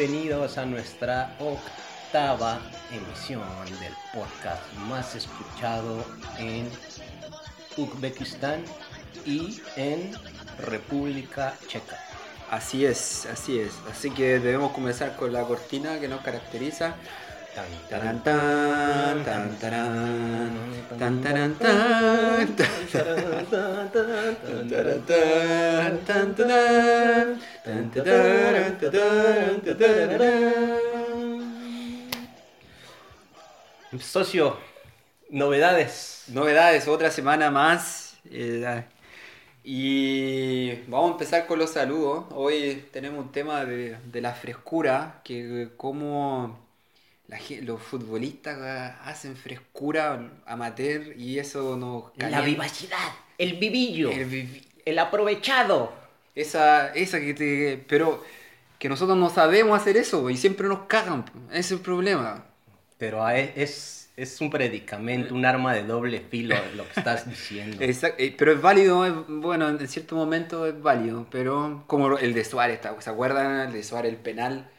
bienvenidos a nuestra octava emisión del podcast más escuchado en Uzbekistán y en República Checa. Así es, así es. Así que debemos comenzar con la cortina que nos caracteriza. Tan, tan, tan, tan, tan. Socio, novedades. Novedades, otra semana más. eh, y vamos a empezar con los saludos. Hoy tenemos un tema de, de la frescura, que cómo la los futbolistas hacen frescura amateur y eso nos La calienta. vivacidad, el vivillo, El aprovechado. Esa, esa que te... Pero que nosotros no sabemos hacer eso y siempre nos cagan. Ese es el problema. Pero a- es, es un predicamento, un arma de doble filo lo que estás diciendo. Exact- eh, pero es válido, es- bueno, en cierto momento es válido, pero como el de Suárez, ¿se acuerdan? El de Suárez, el penal.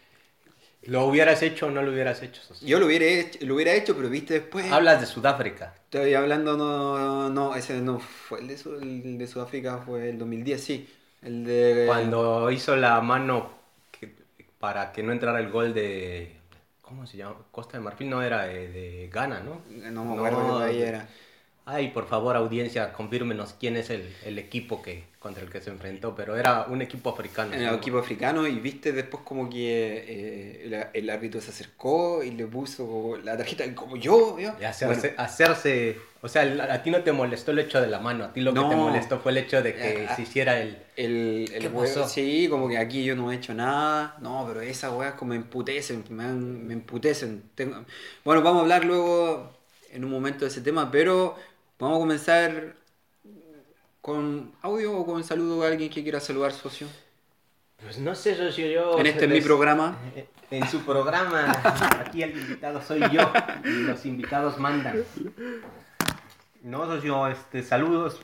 ¿Lo hubieras hecho o no lo hubieras hecho, socio? Yo lo hubiera hecho, lo hubiera hecho pero viste después... Hablas de Sudáfrica. Estoy hablando, no, no, ese no fue el de, Su- el de Sudáfrica, fue el 2010, sí. El de... Cuando hizo la mano que- para que no entrara el gol de. ¿Cómo se llama? Costa de Marfil no era de, de Ghana, ¿no? No me acuerdo país de- era. Ay, por favor, audiencia, confírmenos quién es el, el equipo que, contra el que se enfrentó, pero era un equipo africano. En el equipo africano y viste después como que eh, el, el árbitro se acercó y le puso la tarjeta como yo, ¿ya? Y hacerse, Bueno, hacerse, o sea, a ti no te molestó el hecho de la mano, a ti lo que te No. molestó fue el hecho de que Ah, se hiciera el... el, el sí, como que aquí yo no he hecho nada. No, pero esas weas como me emputecen, me, me emputecen. Tengo- Bueno, vamos a hablar luego en un momento de ese tema, pero vamos a comenzar con audio o con saludo a alguien que quiera saludar, socio. Pues no sé, socio, yo... En este es mi programa. En su programa, aquí el invitado soy yo y los invitados mandan. No, socio, este, saludos.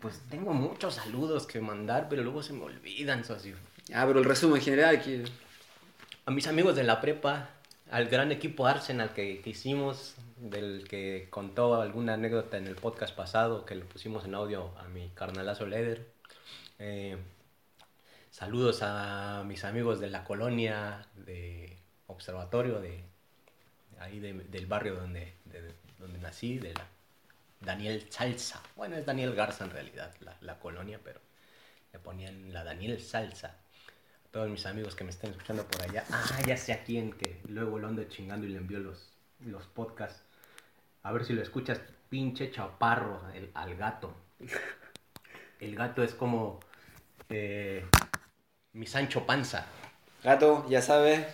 Pues tengo muchos saludos que mandar, pero luego se me olvidan, socio. Ah, pero el resumen general que A mis amigos de la prepa, al gran equipo Arsenal que, que hicimos, del que contó alguna anécdota en el podcast pasado, que le pusimos en audio a mi carnalazo Leder. Eh, saludos a mis amigos de la colonia de observatorio, de, ahí de- del barrio donde, de- donde nací, de la Daniel Salsa. Bueno, es Daniel Garza en realidad, la, la colonia, pero le ponían la Daniel Salsa. Todos mis amigos que me estén escuchando por allá. Ah, ya sé a quién que luego lo ando chingando y le envío los, los podcasts. A ver si lo escuchas, pinche chaparro, el- al gato. El gato es como eh, mi Sancho Panza. Gato, ya sabes.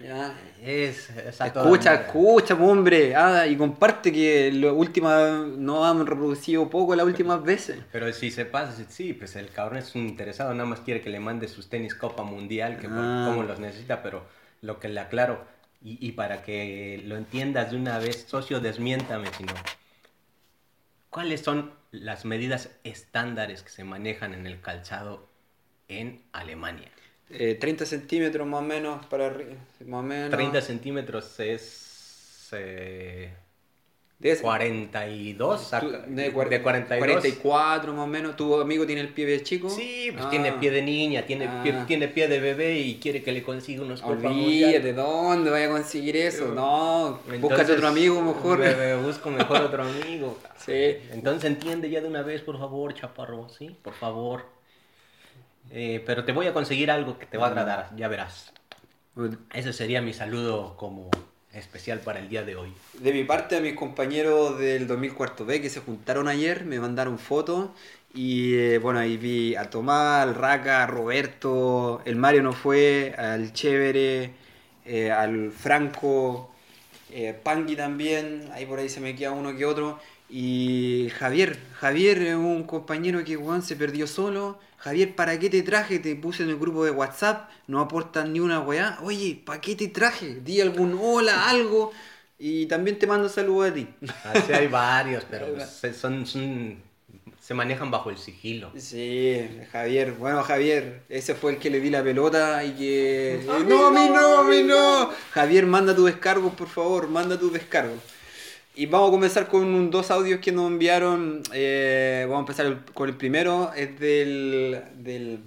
Ya. Es, Escucha, escucha, po, hombre. Ah, y comparte que la última no han reproducido poco las últimas veces. Pero si se pasa, sí, pues el cabrón es un interesado, nada más quiere que le mande sus tenis Copa Mundial, que Ah. cómo los necesita, pero lo que le aclaro, y, y para que lo entiendas de una vez, socio, desmiéntame, sino, ¿cuáles son las medidas estándares que se manejan en el calzado en Alemania? Eh, 30 centímetros más o menos para arriba. Más o menos. 30 centímetros es... eh, De ese- 42, tú- saca- de, cuar- de 42. 44 más o menos. ¿Tu amigo tiene el pie chico? Sí, pues Ah. tiene pie de niña, tiene, Ah. pie, tiene pie de bebé y quiere que le consiga unos. Olvídate, ¿dónde vaya a conseguir eso? No, búscate Entonces, otro amigo mejor. me- me busco mejor otro amigo. Sí. Entonces entiende ya de una vez, por favor, chaparro, ¿sí? Por favor. Eh, pero te voy a conseguir algo que te va a agradar, ya verás. Ese sería mi saludo como especial para el día de hoy. De mi parte, a mis compañeros del 2004 B que se juntaron ayer, me mandaron fotos. Y eh, bueno, ahí vi a Tomás, al Raca, a Roberto, el Mario no fue, al Chévere, eh, al Franco, eh, Pangui también, ahí por ahí se me queda uno que otro. Y Javier, Javier es un compañero que weón, se perdió solo. Javier, ¿para qué te traje? Te puse en el grupo de WhatsApp, no aportan ni una weá. Oye, ¿para qué te traje? Di algún hola, algo. Y también te mando saludos a ti. Así hay varios, pero pues, son, son se manejan bajo el sigilo. Sí, Javier. Bueno, Javier, ese fue el que le di la pelota y que... no, a mí no, a mí no. Javier, manda tu descargo, por favor, manda tu descargo. Y vamos a comenzar con dos audios que nos enviaron. eh, vamos a empezar el- con el primero. Es del, del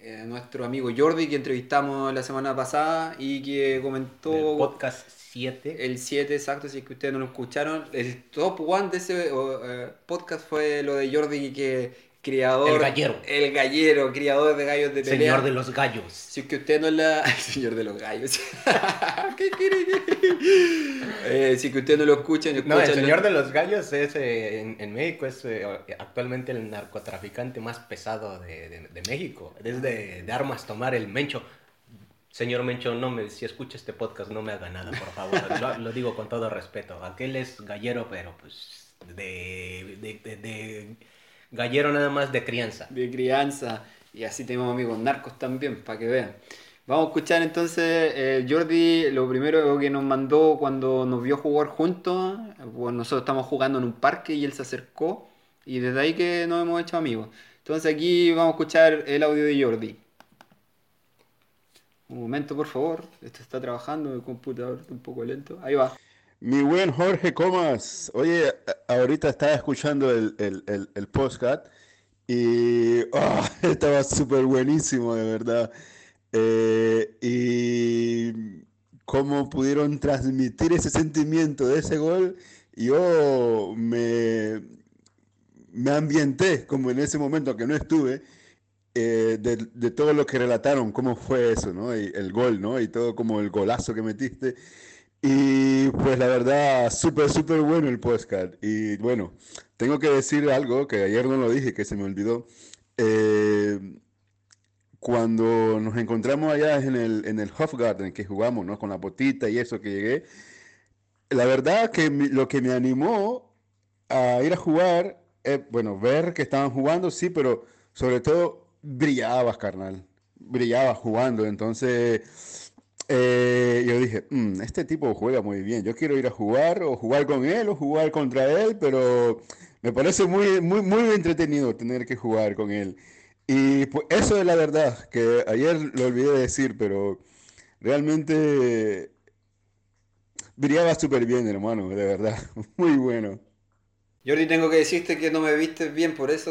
eh, nuestro amigo Jordi que entrevistamos la semana pasada y que comentó Del podcast 7. el 7 exacto, si es que ustedes no lo escucharon. El top one de ese eh, podcast fue lo de Jordi que criador... El gallero. El gallero, criador de gallos de pelea. Señor de los gallos. Si es que usted no es la... El señor de los gallos. ¿Qué quiere Eh, si es que usted no lo escucha, no No, el escucha- señor de los gallos es eh, en, en México es eh, actualmente el narcotraficante más pesado de, de- de México. Es de, de armas tomar el Mencho. Señor Mencho, no me, si escucha este podcast no me haga nada, por favor. Lo, lo digo con todo respeto. Aquel es gallero, pero pues de, de, de- de gallero nada más de crianza. de crianza. Y así tenemos amigos narcos también, para que vean. Vamos a escuchar entonces, eh, Jordi, lo primero que nos mandó cuando nos vio jugar juntos, bueno, nosotros estamos jugando en un parque y él se acercó y desde ahí que nos hemos hecho amigos. Entonces aquí vamos a escuchar el audio de Jordi. Un momento, por favor. Esto está trabajando, el computador está un poco lento. Ahí va. Mi buen Jorge Comas, oye, ahorita estaba escuchando el, el, el, el y ah, estaba súper buenísimo, de verdad. Eh, y cómo pudieron transmitir ese sentimiento de ese gol, yo me, me ambienté como en ese momento que no estuve, eh, de, de todo lo que relataron, cómo fue eso, ¿no? Y el gol, ¿no? Y todo como el golazo que metiste. Y pues la verdad, súper, súper bueno el podcast. Y bueno, tengo que decir algo que ayer no lo dije, que se me olvidó. Eh, cuando nos encontramos allá en el, en el Hofgarten, que jugamos, ¿no? Con la botita y eso que llegué, la verdad que lo que me animó a ir a jugar, eh, bueno, ver que estaban jugando, sí, pero sobre todo brillabas, carnal. Brillabas jugando. Entonces, eh, yo dije, "Mm, este tipo juega muy bien. Yo quiero ir a jugar o jugar con él o jugar contra él, pero me parece muy, muy, muy entretenido tener que jugar con él. Y pues eso es la verdad, que ayer lo olvidé de decir, pero realmente brillaba súper bien, hermano, de verdad. Muy bueno. Jordi, tengo que decirte que no me viste bien, por eso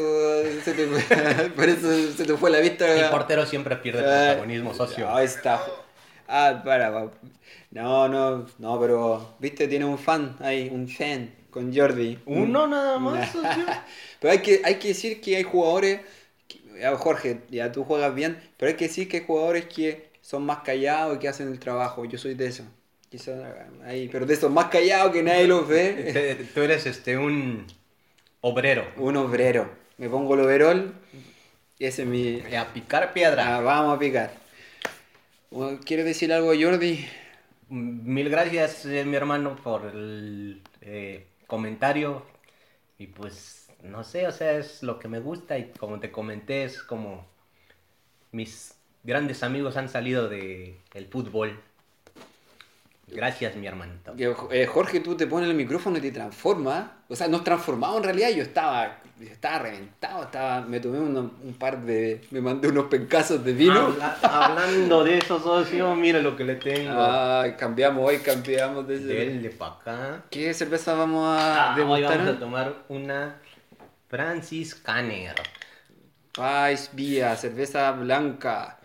se te, por eso se te fue la vista. El portero siempre pierde Ah, protagonismo, socio. Ahí está. Ah, para, va. No, no, no, pero, viste, tiene un fan ahí, un fan con Jordi. Uno nada más, socio. Pero hay que, hay que decir que hay jugadores, que- Jorge, ya tú juegas bien, pero hay que decir que hay jugadores que son más callados y que hacen el trabajo. Yo soy de eso. Que son, ahí, pero de esos más callados que nadie los ve. Te- Tú eres este un obrero. Un obrero. Me pongo el overol y ese es mi... Y A picar piedra. Ah, vamos a picar. Bueno, ¿Quieres decir algo, Jordi? Mil gracias, eh, mi hermano, por el eh, comentario. Y pues, no sé, o sea, es lo que me gusta. Y como te comenté, es como mis grandes amigos han salido de el fútbol. Gracias, mi hermanito. Eh, Jorge, tú te pones el micrófono y te transformas. O sea, nos transformamos en realidad. Yo estaba, estaba reventado. Estaba, me tomé uno- un par de. Me mandé unos pencazos de vino. Habla- hablando de eso, socio, mira lo que le tengo. Ah, cambiamos hoy, cambiamos de ese- Del de pa' acá. ¿Qué cerveza vamos a Ah, hoy vamos a tomar una Francis Canner. Ice Vía, cerveza blanca.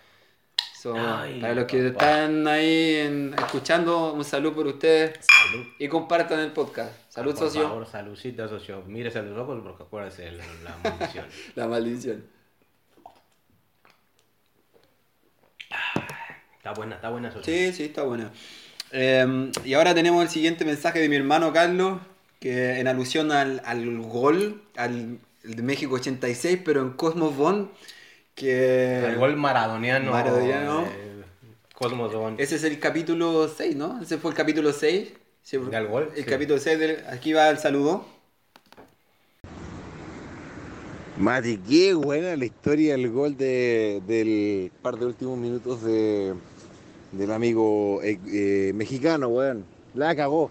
So, Ay, para los que papá. están ahí en- escuchando, un saludo por ustedes. Salud. Y compartan el podcast. Salud, Por socio. favor, saludcita, socio. Mírese a los ojos porque acuérdese de la, la maldición. La maldición. Está buena, está buena, socio. Sí, sí, está buena. Eh, y ahora tenemos el siguiente mensaje de mi hermano Carlos, que en alusión al, al gol, al de México 86, pero en Cosmos Bond, que... El gol maradoniano. Maradoniano. eh. Ese es el capítulo 6, ¿no? Ese fue el capítulo 6. Sí, ¿Del gol? El Sí. capítulo 6, del- aquí va el saludo. Mati, qué buena la historia del gol de- del par de últimos minutos de, del amigo eh, eh, mexicano, weón. La cagó.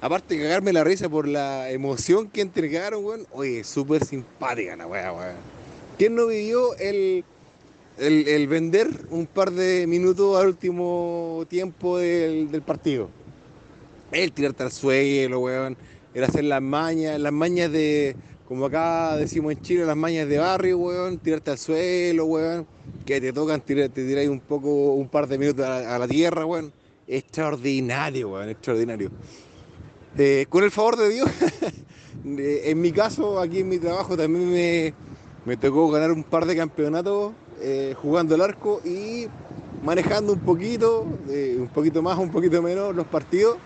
aparte de cagarme la risa por la emoción que entregaron, weón, oye, súper simpática la weá, weón. ¿Quién no vivió el, el, vender un par de minutos al último tiempo del, del partido? El tirarte al suelo, weón. El hacer las mañas, las mañas de, como acá decimos en Chile, las mañas de barrio, weón. Tirarte al suelo, weón. Que te tocan, te tiráis un poco, un par de minutos a, a la tierra, weón. Extraordinario, weón, extraordinario. Eh, con el favor de Dios, eh, en mi caso, aquí en mi trabajo también me, me tocó ganar un par de campeonatos eh, jugando el arco y manejando un poquito, eh, un poquito más, un poquito menos los partidos.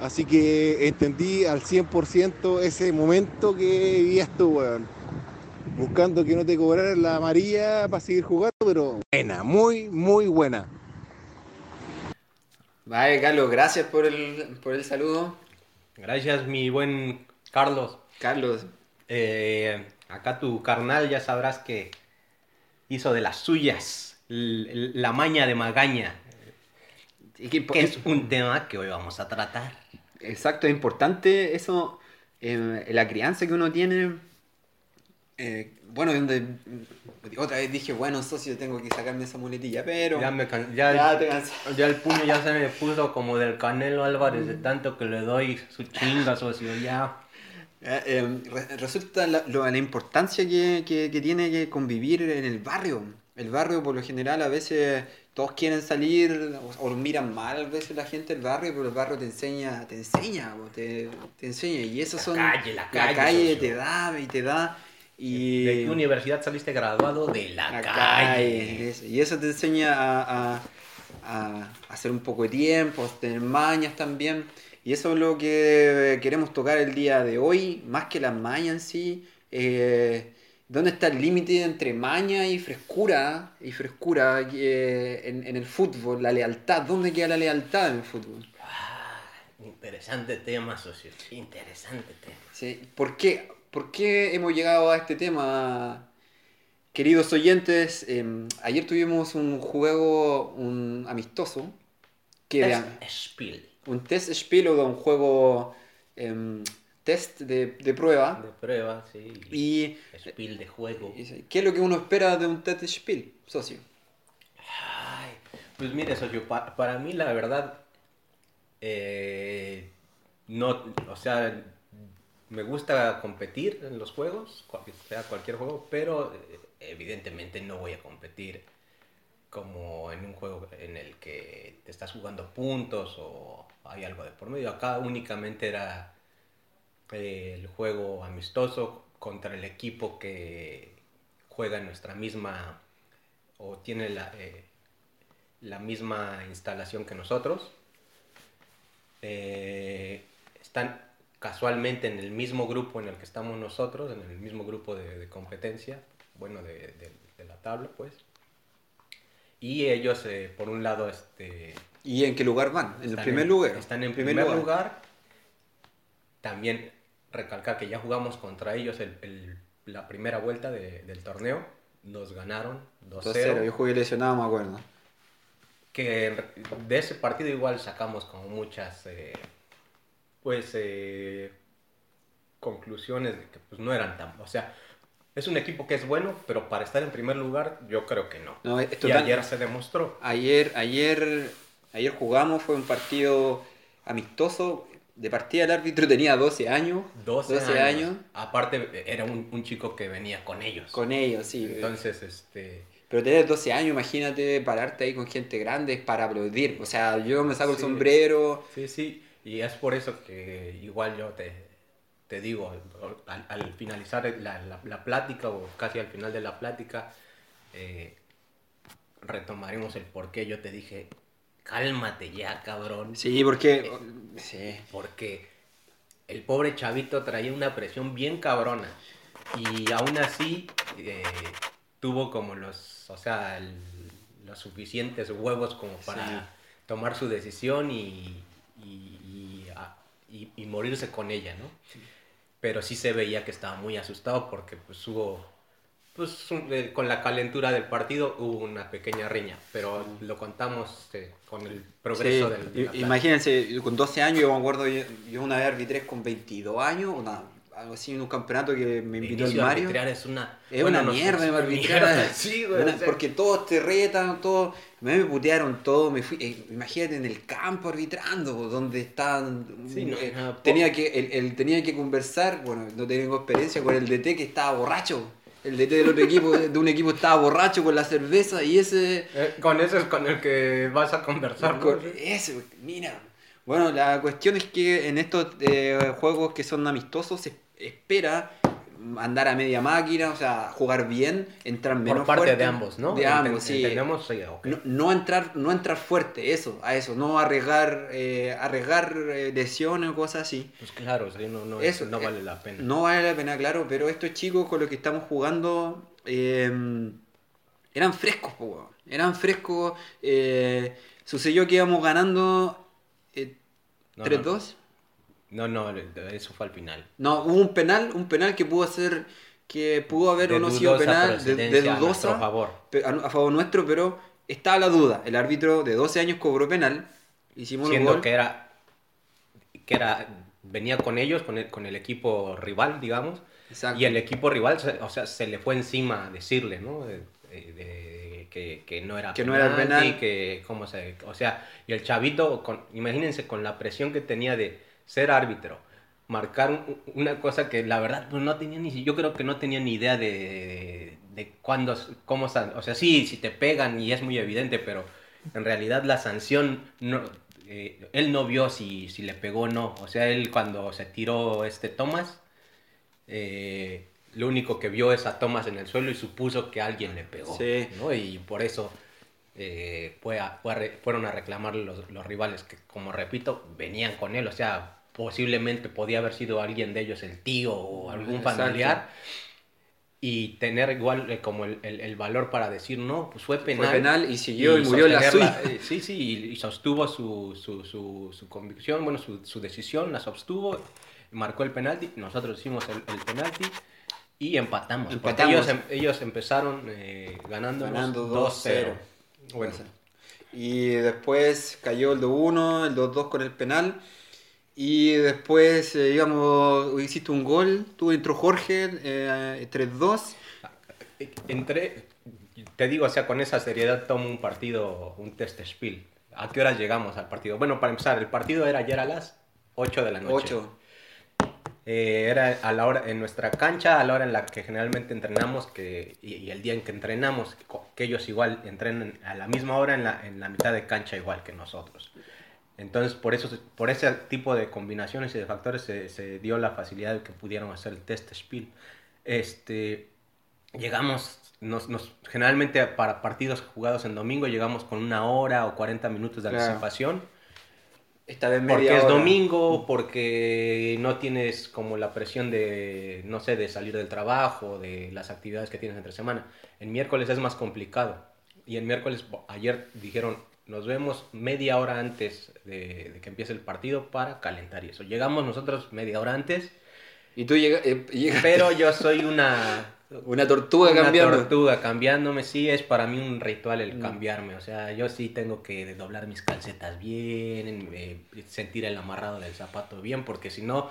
Así que entendí al 100% ese momento que vivías tú, weón. Buscando que no te cobraran la amarilla para seguir jugando, pero buena, muy, muy buena. Vale, Carlos, gracias por el, por el saludo. Gracias, mi buen Carlos. Carlos, Eh, acá tu carnal ya sabrás que hizo de las suyas la maña de magaña, y que- es un tema que hoy vamos a tratar. Exacto, es importante eso, eh, la crianza que uno tiene. eh, bueno, donde otra vez dije, bueno, socio, tengo que sacarme esa muletilla, pero Ya, me can- ya, Ya el- te cansé. ya el puño ya se me puso como del Canelo Álvarez de tanto que le doy su chinga, socio, ya. Eh, eh, re- resulta la, lo- la importancia que, que- que tiene que convivir en el barrio. El barrio, por lo general, a veces todos quieren salir o, miran mal a veces la gente del barrio, pero el barrio te enseña, te enseña, te, te enseña. Y eso La son. calle, la calle, te da y te da. Y, ¿De qué universidad saliste graduado? De la, la calle. calle, eso. Y eso te enseña a, a- a hacer un poco de tiempo, a tener mañas también. Y eso es lo que queremos tocar el día de hoy, más que las mañas en sí. eh, ¿Dónde está el límite entre maña y frescura? Y frescura eh, en, en el fútbol, la lealtad. ¿Dónde queda la lealtad en el fútbol? Ah, interesante tema, socio. Interesante tema. Sí, ¿Por qué? ¿Por qué hemos llegado a este tema? Queridos oyentes, eh, ayer tuvimos un juego un amistoso, que Es de- Spiel. Un test Spiel o de un juego em, test de, de prueba. De prueba, sí. Y, Spiel de juego. ¿qué es lo que uno espera de un test Spiel, socio? Ay, pues mire, socio, pa- para mí la verdad, eh, no, o sea, me gusta competir en los juegos, sea cualquier juego, pero eh, evidentemente no voy a competir como en un juego en el que te estás jugando puntos o hay algo de por medio. Acá únicamente era eh, el juego amistoso contra el equipo que juega en nuestra misma o tiene la, eh, la misma instalación que nosotros. Eh, están casualmente en el mismo grupo en el que estamos nosotros, en el mismo grupo de, competencia, bueno, de- de la tabla, pues. Y ellos, eh, por un lado, este, ¿Y en qué lugar van? En el primer lugar. Están en primer, lugar. También recalcar que ya jugamos contra ellos el- el- la primera vuelta de- del torneo. Nos ganaron 2-0. 2-0, yo jugué lesionado, me acuerdo. que en de ese partido igual sacamos como muchas eh, pues eh, conclusiones de que pues no eran tan o sea es un equipo que es bueno pero para estar en primer lugar yo creo que no, No, es y total- ayer se demostró Ayer, ayer, ayer jugamos, fue un partido amistoso. De partida el árbitro tenía 12 años. 12, 12 años. años. aparte era un, un chico que venía con ellos Con ellos, sí. entonces este Pero tener 12 años, imagínate pararte ahí con gente grande para aplaudir. O sea, yo me saco el sombrero. Sí, sí, y es por eso que igual yo te, te digo, al, al finalizar la, la- la plática o casi al final de la plática, eh, retomaremos el por qué yo te dije, cálmate ya, cabrón, Sí, porque. Sí. porque el pobre chavito traía una presión bien cabrona y aún así eh, tuvo como los, o sea, el- los suficientes huevos como para Sí. tomar su decisión y, y, y- a- y- y morirse con ella, ¿no? Pero sí se veía que estaba muy asustado porque pues hubo Pues un- con la calentura del partido hubo una pequeña riña, pero lo contamos eh, con el progreso Sí, del... de. Imagínense, con 12 años, yo me acuerdo, yo, yo una vez arbitré con 22 años, una, algo así en un campeonato que me El invitó el Mario. arbitrar es una... Es bueno, una mierda, me arbitrar. mierda, Sí, güey. Una- o sea, porque todos te retan, todos. Me, me putearon todo. Me fui, eh, imagínate en el campo arbitrando, po, donde estaban. Sí, no, eh, no, tenía que, él tenía que conversar, bueno, no tengo experiencia con el DT que estaba borracho. El DT del otro equipo, de un equipo estaba borracho con la cerveza y ese. eh, con eso es con el que vas a conversar. Con- ¿no? ese, mira. Bueno, la cuestión es que en estos eh, juegos que son amistosos se espera andar a media máquina, o sea, jugar bien, entrar menos Por parte fuerte. de ambos, ¿no? De ambos, sí. No, no entrar, no entrar fuerte, eso, a eso, no arriesgar, eh, arriesgar eh, lesiones o cosas así. Pues claro, sí, no, no, Eso, no eh, vale la pena. No vale la pena, claro, pero estos chicos con los que estamos jugando eh, eran frescos, po, eran frescos. eh, sucedió que íbamos ganando eh, No, 3-2. No, no, eso fue al final. No, hubo un penal, un penal que pudo ser, que pudo haber o no sido dudosa penal, de, de procedencia a dudosa, favor. a, a favor nuestro, pero estaba la duda. El árbitro de 12 años cobró penal, hicimos el Siendo gol. que era, que era, venía con ellos, con el, con el equipo rival, digamos, Exacto. y el equipo rival, o sea, se le fue encima a decirle, ¿no? De- de- de- que, que no era Que no era penal. que, ¿cómo se, o sea, y el chavito, con, imagínense con la presión que tenía de ser árbitro, marcar un- una cosa que la verdad pues, no tenía ni, yo creo que no tenía ni idea de, de cuándo, cómo, san- o sea, sí, si te pegan y es muy evidente, pero en realidad la sanción, no, eh, él no vio si, si le pegó o no, o sea, él cuando se tiró este Thomas, eh, lo único que vio es a Thomas en el suelo y supuso que alguien le pegó, Sí. ¿no? Y por eso eh, fue a- fue a re- fueron a reclamar los, los rivales que, como repito, venían con él, o sea, posiblemente podía haber sido alguien de ellos, el tío o algún Exacto. familiar, y tener igual eh, como el, el- el valor para decir, no, pues fue penal. Fue penal y siguió y, murió en la suya. eh, sí, sí, y, y sostuvo su, su, su, su convicción, bueno, su, su decisión, la sostuvo, marcó el penalti, nosotros hicimos el, el penalti y empatamos. Empatamos. ellos, em- ellos empezaron eh, ganándonos Ganando 2-0. 2-0. Bueno, Y después cayó el 2-1, el 2-2 con el penal. Y después, eh, digamos, hiciste un gol, tú entró Jorge, eh, 3-2. entré, te digo, o sea, con esa seriedad tomo un partido, un test spiel. ¿A qué horas llegamos al partido? Bueno, para empezar, el partido era ayer a las 8 de la noche. 8. Eh, era a la hora en nuestra cancha, a la hora en la que generalmente entrenamos que, y, y el día en que entrenamos, que ellos igual entrenan a la misma hora en la, en la mitad de cancha igual que nosotros. Entonces, por, eso, por ese tipo de combinaciones y de factores se, se dio la facilidad de que pudieran hacer el test spiel. Este, llegamos, nos, nos- generalmente para partidos jugados en domingo llegamos con una hora o 40 minutos de Claro. anticipación. Esta vez media Porque es domingo, porque no tienes como la presión de, no sé, de salir del trabajo, de las actividades que tienes entre semana. En miércoles es más complicado. Y en miércoles, ayer dijeron, nos vemos media hora antes de, de que empiece el partido para calentar y eso. Llegamos nosotros media hora antes, Y tú eh, pero yo soy una... una tortuga una cambiando. tortuga cambiándome, sí, es para mí un ritual el Mm. cambiarme. O sea, yo sí tengo que doblar mis calcetas bien, eh, sentir el amarrado del zapato bien, porque si no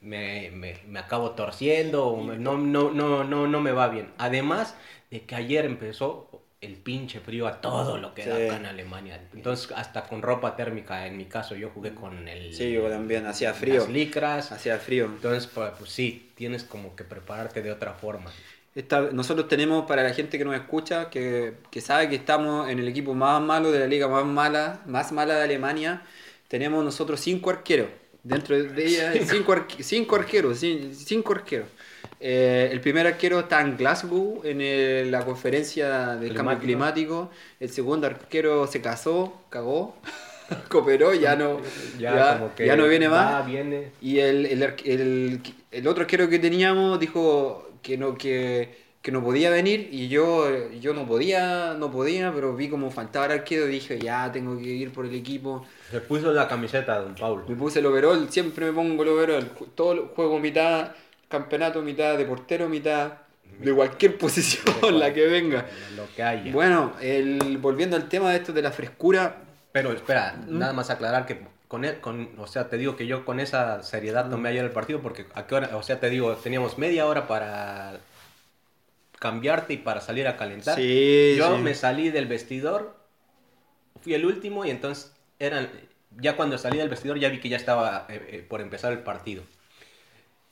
me, me- me acabo torciendo o me- no, no, no, no, no me va bien. Además de que ayer empezó el pinche frío a todo lo que da Sí. acá en Alemania. Entonces, hasta con ropa térmica, en mi caso, yo jugué con el... Sí, yo también, hacía frío. Las licras. Hacía frío. Entonces, pues, pues sí, tienes como que prepararte de otra forma. Esta- nosotros tenemos, para la gente que nos escucha, que, que sabe que estamos en el equipo más malo de la liga más mala, más mala de Alemania, tenemos nosotros cinco arqueros. Dentro de ella, cinco, cinco arqueros, cin- cinco arqueros. Eh, el primer arquero está en Glasgow, en el- la conferencia del cambio Climático. El segundo arquero se casó, cagó, cooperó, ya no, ya, que ya no viene va, más. viene. Y el, el, el, otro arquero que teníamos dijo que no, que, que no podía venir y yo, yo no podía, no podía, pero vi como faltaba el arquero y dije, ya tengo que ir por el equipo. Se puso la camiseta, don Paulo. Me puse el overall, siempre me pongo el overall. Todo el juego mitad campeonato, mitad de portero, mitad de cualquier posición, la que venga. Lo que haya. Bueno, el, volviendo al tema de esto de la frescura, Pero espera, ¿Mm? nada más aclarar que con, el- con o sea, te digo que yo con esa seriedad Mm. tomé ayer el partido porque a qué hora, o sea, te digo, teníamos media hora para cambiarte y para salir a calentar. Sí, yo sí. me salí del vestidor, fui el último y entonces eran ya cuando salí del vestidor ya vi que ya estaba eh, eh, por empezar el partido.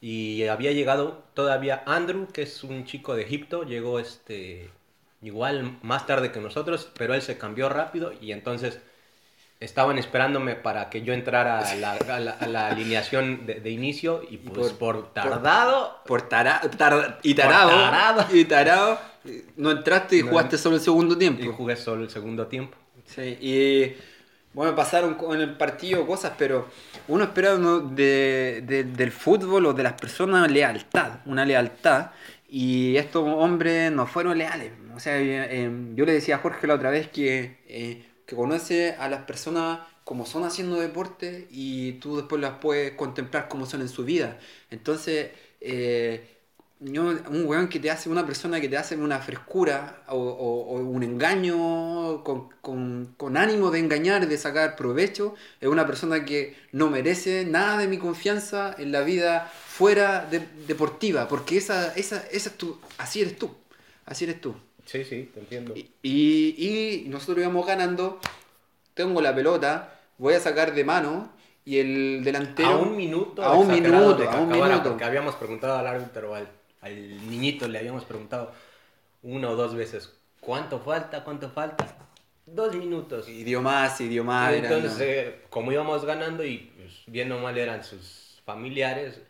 Y había llegado todavía Andrew, que es un chico de Egipto, llegó este igual más tarde que nosotros, pero él se cambió rápido y entonces estaban esperándome para que yo entrara a la, a la- a la alineación de, de inicio y pues por- por, tardado por tara- tar- y tarado, Por tarado. y tarado, no entraste y No. jugaste solo el segundo tiempo. y jugué solo el segundo tiempo. Sí, y bueno, pasaron con el partido cosas, pero uno espera de- del fútbol o de las personas lealtad, una lealtad, y estos hombres no fueron leales. O sea, eh, eh, yo le decía a Jorge la otra vez que, eh, que conoce a las personas como son haciendo deporte y tú después las puedes contemplar como son en su vida. Entonces, eh, yo, un weón que te hace, una persona que te hace una frescura o, o- o un engaño con, con- con ánimo de engañar de sacar provecho, es una persona que no merece nada de mi confianza en la vida fuera de- deportiva, porque esa, esa, esa es tu, así eres tú, así eres tú. Sí, sí, te entiendo. Y, y- y nosotros íbamos ganando, tengo la pelota, voy a sacar de mano y el delantero... a un minuto, a un minuto, a un minuto. porque habíamos preguntado al árbitro, al, al niñito, le habíamos preguntado una o dos veces, ¿cuánto falta? ¿Cuánto falta? Dos minutos. Y dio más, y dio más. Y entonces, eh, como íbamos ganando y pues, bien o mal eran sus familiares,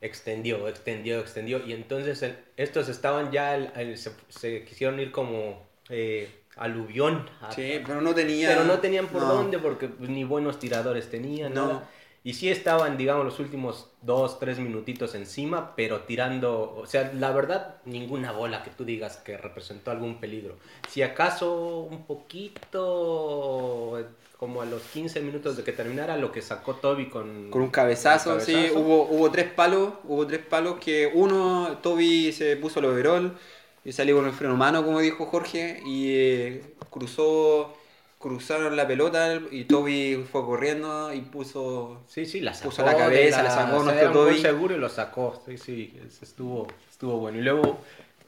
extendió, extendió, extendió. Y entonces el- estos estaban ya, el- el- se, se quisieron ir como eh, aluvión. a- Sí, pero no tenía... pero no tenían por no. dónde porque pues, ni buenos tiradores tenían. No. nada. Y sí estaban, digamos, los últimos dos, tres minutitos encima, pero tirando, o sea, la verdad, ninguna bola que tú digas que representó algún peligro. Si acaso un poquito, como a los 15 minutos de que terminara, lo que sacó Toby con... Con un cabezazo, sí, hubo, hubo tres palos, hubo tres palos que uno, Toby se puso el overall y salió con el freno humano, como dijo Jorge, y eh, cruzó, cruzaron la pelota y Toby fue corriendo y puso... Sí, sí, la sacó. Puso la cabeza, de la sacó nuestro Toby. seguro y lo sacó. Sí, sí, estuvo, estuvo bueno. Y luego,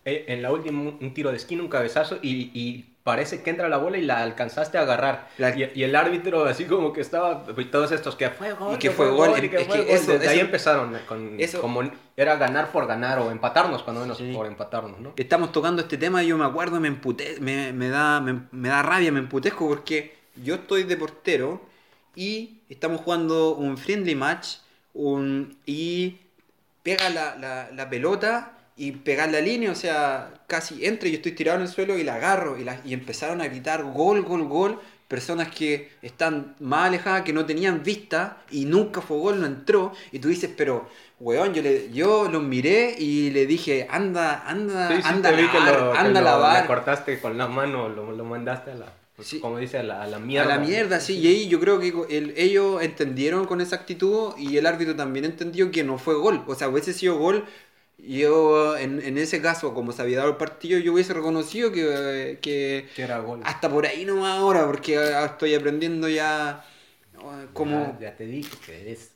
eh, en la última, un un tiro de esquina, un cabezazo y, y parece que entra la bola y la alcanzaste a agarrar. La- Y, y el árbitro, así como que estaba, y todos estos que fue gol, Y que fue gol, y que es fue que gol. eso- Desde ahí eso- empezaron con, eso- como era ganar por ganar o empatarnos, cuando menos Sí. por empatarnos, ¿no? Estamos tocando este tema y yo me acuerdo, me emputé, me, me da, me, me da rabia, me emputezco porque yo estoy de portero y estamos jugando un friendly match un, y pega la, la, la pelota y pegar la línea, o sea, casi entra y yo estoy tirado en el suelo y la agarro y, la, y empezaron a gritar gol, gol, gol. Personas que están más alejadas, que no tenían vista y nunca fue gol, no entró. Y tú dices, pero, weón, yo, le, yo los miré y le dije, anda, anda, Sí, sí, anda a lavar, lo, anda a lavar. cortaste con la mano, lo, lo mandaste a la, Sí. como dice, a la, a la A mierda. la mierda, sí, y ahí yo creo que el- ellos entendieron con esa actitud y el árbitro también entendió que no fue gol. O sea, hubiese sido gol, yo en, en ese caso, como se había dado el partido, yo hubiese reconocido que, que Que era gol. hasta por ahí nomás ahora, porque estoy aprendiendo ya como... Ya, ya te dije que es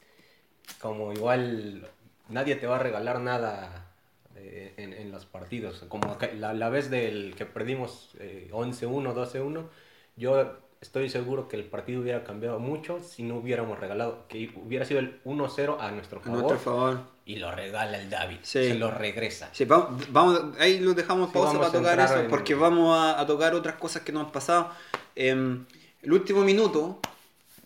como igual nadie te va a regalar nada eh, en, en los partidos. Como la, la vez del que perdimos eh, 11-1, 12-1, yo estoy seguro que el partido hubiera cambiado mucho si no hubiéramos regalado, que hubiera sido el 1-0 a nuestro A favor. nuestro favor. Y lo regala el David. Sí. Se lo regresa. Sí, vamos, vamos- ahí lo dejamos Sí, pausa vamos para a tocar eso, en- porque vamos a, a tocar otras cosas que nos han pasado. Em, el último minuto,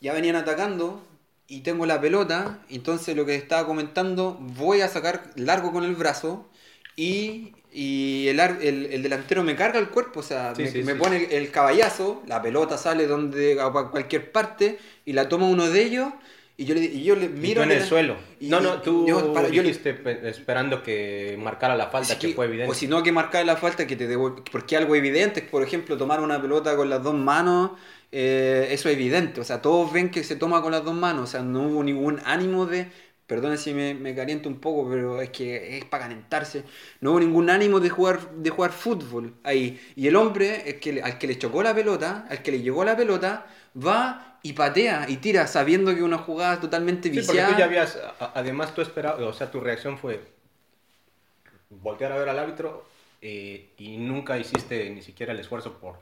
ya venían atacando y tengo la pelota, entonces lo que estaba comentando, voy a sacar largo con el brazo y, y el, el- el delantero me carga el cuerpo, o sea, Sí, me, sí, me sí. pone el, el caballazo, la pelota sale donde a cualquier parte y la toma uno de ellos y yo le, y yo le Y miro tú en el la- suelo. y- no, no, tú yo- para- yo le- esperando que marcara la falta, que fue evidente. O si no, que marcar la falta, que te devuelve. Porque algo evidente, por ejemplo, tomar una pelota con las dos manos, eh, eso es evidente. O sea, todos ven que se toma con las dos manos. O sea, no hubo ningún ánimo de perdone si me, me caliento un poco, pero es que es para calentarse. No hubo ningún ánimo de jugar, de jugar fútbol ahí. Y el hombre, el que, al que le chocó la pelota, al que le llegó la pelota, va y patea y tira sabiendo que una jugada totalmente Sí, porque viciada. tú ya habías, además tú esperabas, o sea, tu reacción fue voltear a ver al árbitro eh, y nunca hiciste ni siquiera el esfuerzo por,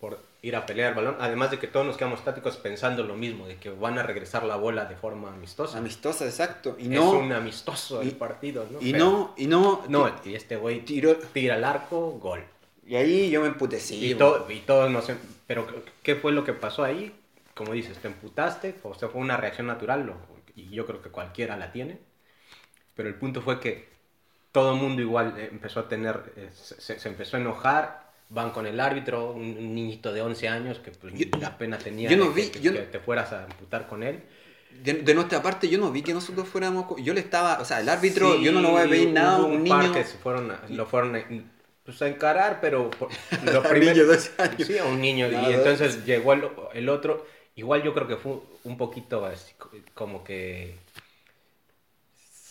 por ir a pelear el balón. Además de que todos nos quedamos estáticos pensando lo mismo, de que van a regresar la bola de forma amistosa. Amistosa, exacto. Y es no, un amistoso el y- partido, ¿no? y Pero- no, y no, No, y este güey Tiró- tira al arco, gol. Y ahí yo me emputecí. y, todo, y todos nos... em- Pero, ¿qué fue lo que pasó ahí? Como dices, te emputaste, o sea, fue una reacción natural, lo- y yo creo que cualquiera la tiene. Pero el punto fue que todo el mundo igual eh, empezó a tener, eh, se, se empezó a enojar, van con el árbitro, un, un niñito de 11 años que pues, Yo- la pena tenía yo no vi- que, yo que no- te fueras a emputar con él. De, de nuestra parte, yo no vi que nosotros fuéramos. Yo le estaba. O sea, el árbitro, Sí, yo no lo voy a pedir nada. Un par niño. que se fueron a- lo fueron a, pues, a encarar, pero por- lo Un primero, niño de 12 años. Sí, a un niño. Y entonces llegó el, el otro. Igual yo creo que fue un poquito así, co- como que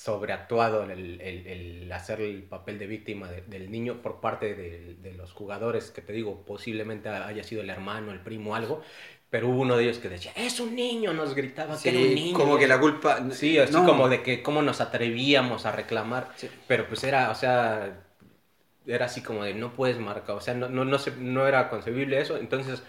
sobreactuado el, el- el hacer el papel de víctima de- del niño por parte de, de los jugadores, que te digo, posiblemente haya sido el hermano, el primo, algo. Pero hubo uno de ellos que decía, es un niño, nos gritaba Sí, que era un niño. como que la culpa. Sí, así no. como de que cómo nos atrevíamos a reclamar. Sí. Pero pues era, o sea, era así como de no puedes marcar, o sea, no, no, no, se- no era concebible eso. Entonces,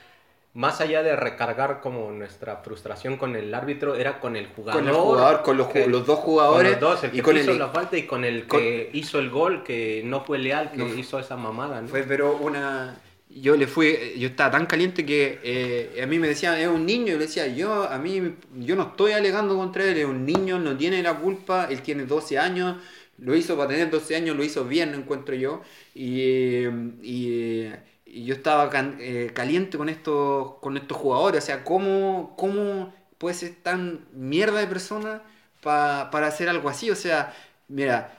más allá de recargar como nuestra frustración con el árbitro, era con el jugador. Con el jugador, con los, que- los dos con jugadores. los dos, el que y con hizo el, la falta y con el con- que hizo el gol, que no fue leal, que No. hizo esa mamada, ¿no? Fue, pero una. Yo le fui, yo estaba tan caliente que eh, a mí me decían, es un niño, y le decía, yo a mí, yo no estoy alegando contra él, es un niño, no tiene la culpa, él tiene 12 años, lo hizo para tener 12 años, lo hizo bien, encuentro yo, y, y- y yo estaba can- eh, caliente con estos, con estos jugadores, o sea, ¿cómo, cómo puede ser tan mierda de persona pa- para hacer algo así? O sea, mira,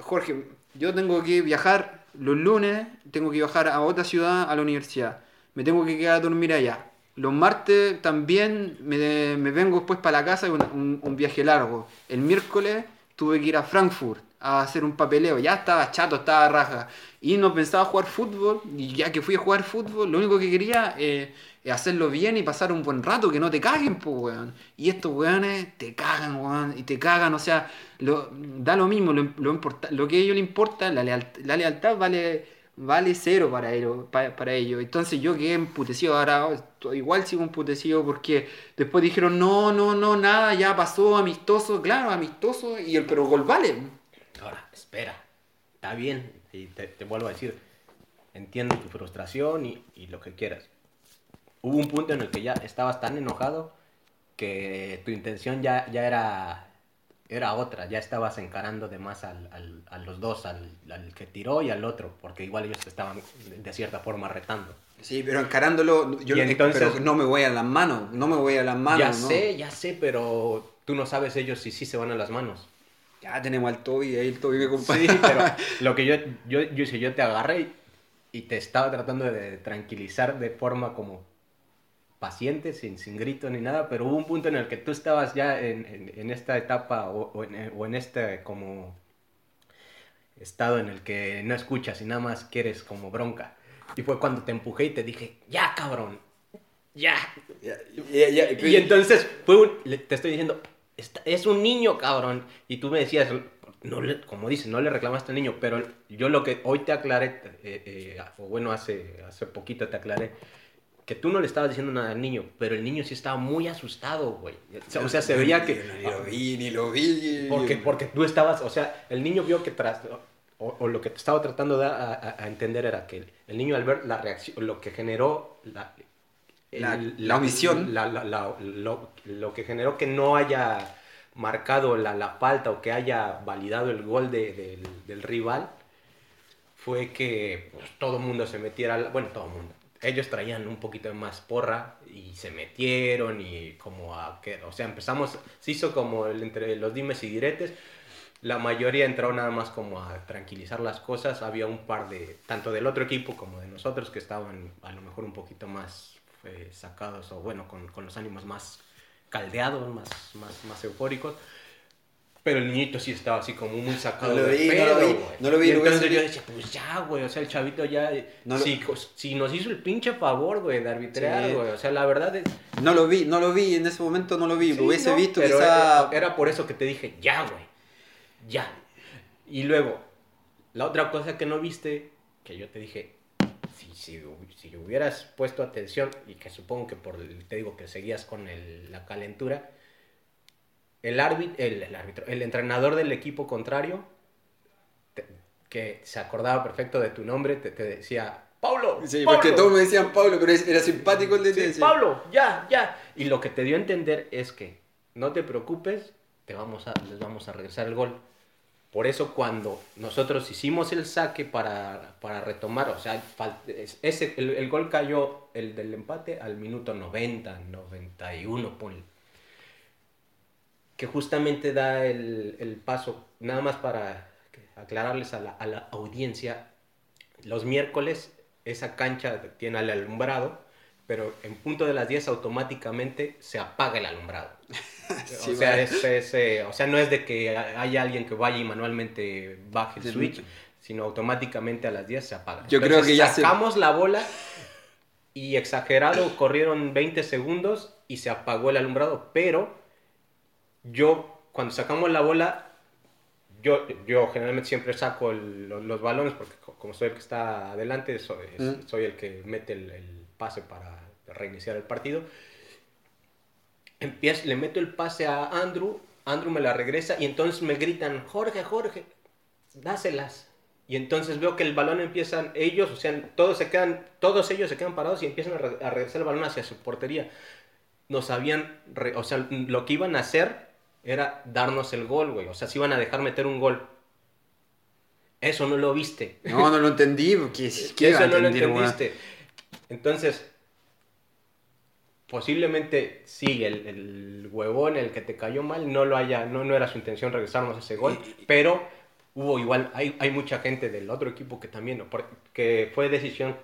Jorge, yo tengo que viajar los lunes, tengo que viajar a otra ciudad a la universidad. Me tengo que quedar a dormir allá. Los martes también me, me vengo después para la casa, un- un viaje largo. El miércoles tuve que ir a Frankfurt a hacer un papeleo. Ya estaba chato, estaba raja. Y no pensaba jugar fútbol. Y ya que fui a jugar fútbol, lo único que quería eh, hacerlo bien y pasar un buen rato, que no te caguen, pues, weón. Y estos weones te cagan, weón. Y te cagan, o sea, lo, da lo mismo. Lo, lo, lo que a ellos les importa, la, lealt- la lealtad vale, vale cero para ellos, pa- para ellos. Entonces yo quedé emputecido. Ahora igual sigo emputecido porque después dijeron, no, no, no, nada, ya pasó, amistoso. Claro, amistoso. Y el pero gol vale. Ahora, espera, está bien, y te, te vuelvo a decir, entiendo tu frustración y, y lo que quieras. Hubo un punto en el que ya estabas tan enojado que tu intención ya, ya era, era otra, ya estabas encarando de más al, al- a los dos, al, al que tiró y al otro, porque igual ellos te estaban de- cierta forma retando. Sí, pero encarándolo, yo entonces- pero no me voy a las manos, no me voy a las manos. ya ¿no? sé, ya sé, pero tú no sabes ellos si sí se van a las manos. Ya tenemos al Toby, ahí el Toby me acompaña. Sí, pero lo que yo, yo, yo, si yo te agarré y, y te estaba tratando de tranquilizar de forma como paciente, sin, sin grito ni nada, pero hubo un punto en el que tú estabas ya en, en, en esta etapa o, o en, o en este como estado en el que no escuchas y nada más quieres como bronca. Y fue cuando te empujé y te dije, ya cabrón, ya. Ya, ya, ya, Y entonces fue un- te estoy diciendo, "Está- es un niño, cabrón. Y tú me decías, no le- como dices, no le reclamaste al niño, pero yo lo que hoy te aclaré, eh, eh, o bueno, hace, hace poquito te aclaré, que tú no le estabas diciendo nada al niño, pero el niño sí estaba muy asustado, güey. O sea, o sea, se veía que... Ni lo vi, ni lo vi. Porque, porque tú estabas, o sea, el niño vio que tras, o, o lo que te estaba tratando de a- a entender era que el, el niño al ver la reacción, lo que generó la, La- la omisión. la- la- la- lo, lo que generó que no haya marcado la, falta o que haya validado el gol de- del, del rival fue que pues, todo el mundo se metiera, bueno, todo el mundo. Ellos traían un poquito más porra y se metieron y como a que, o sea, empezamos, se hizo como el, entre los dimes y diretes. La mayoría entró nada más como a tranquilizar las cosas. Había un par de, tanto del otro equipo como de nosotros, que estaban a lo mejor un poquito más eh, sacados o bueno, con, con los ánimos más caldeados, más, más, más eufóricos. Pero el niñito sí estaba así como muy sacado No lo de vi, no pedo, lo vi, no lo vi, Y lo hubiese entonces yo decía, pues ya, güey, o sea, el chavito ya... No lo- si, si nos hizo el pinche favor, güey, de arbitrar, Sí. güey. O sea, la verdad es... No lo vi, no lo vi, en ese momento no lo vi. Sí, lo hubiese no, visto pero quizá... era, era por eso que te dije, ya, güey. Ya. Y luego, la otra cosa que no viste, que yo te dije, si, si, si hubieras puesto atención, y que supongo que por el- te digo que seguías con el- la calentura, el árbitro, el, el árbitro, el entrenador del equipo contrario, te- que se acordaba perfecto de tu nombre, te, te decía, Pablo. Sí, Pablo". porque todos me decían Pablo, pero era simpático el de sí. Pablo, ya, ya. Y lo que te dio a entender es que no te preocupes, te vamos a, les vamos a regresar el gol. Por eso cuando nosotros hicimos el saque para, para retomar, o sea, ese, el, gol cayó, el del empate, al minuto 90, 91, ponle. Que justamente da el, el paso, nada más para aclararles a la, a la audiencia, los miércoles esa cancha tiene el alumbrado, pero en punto de las 10 automáticamente se apaga el alumbrado. Sí, o, sea, es- es, eh, o sea, no es de que haya alguien que vaya y manualmente baje el switch, sino automáticamente a las 10 se apaga. Yo creo que ya se- sacamos la bola y exagerado corrieron 20 segundos y se apagó el alumbrado, pero yo cuando sacamos la bola yo, yo generalmente siempre saco el- los, los balones porque co- como soy el que está adelante, soy, Mm. soy el que mete el, el pase para reiniciar el partido. Empiezo, le meto el pase a Andrew, Andrew me la regresa y entonces me gritan, Jorge, Jorge, dáselas. Y entonces veo que el balón empiezan ellos, o sea, todos se quedan, todos ellos se quedan parados y empiezan a, re- a regresar el balón hacia su portería. Nos habían, re- o sea, lo que iban a hacer era darnos el gol, güey. O sea, se iban a dejar meter un gol. Eso no lo viste. No, no lo entendí. porque ¿qué iba Eso no lo entender, weón? Entonces, posiblemente sí, el, el huevón, el que te cayó mal, no lo haya, no, no era su intención regresarnos ese gol, pero hubo igual, hay, hay mucha gente del otro equipo que también, que fue decisión,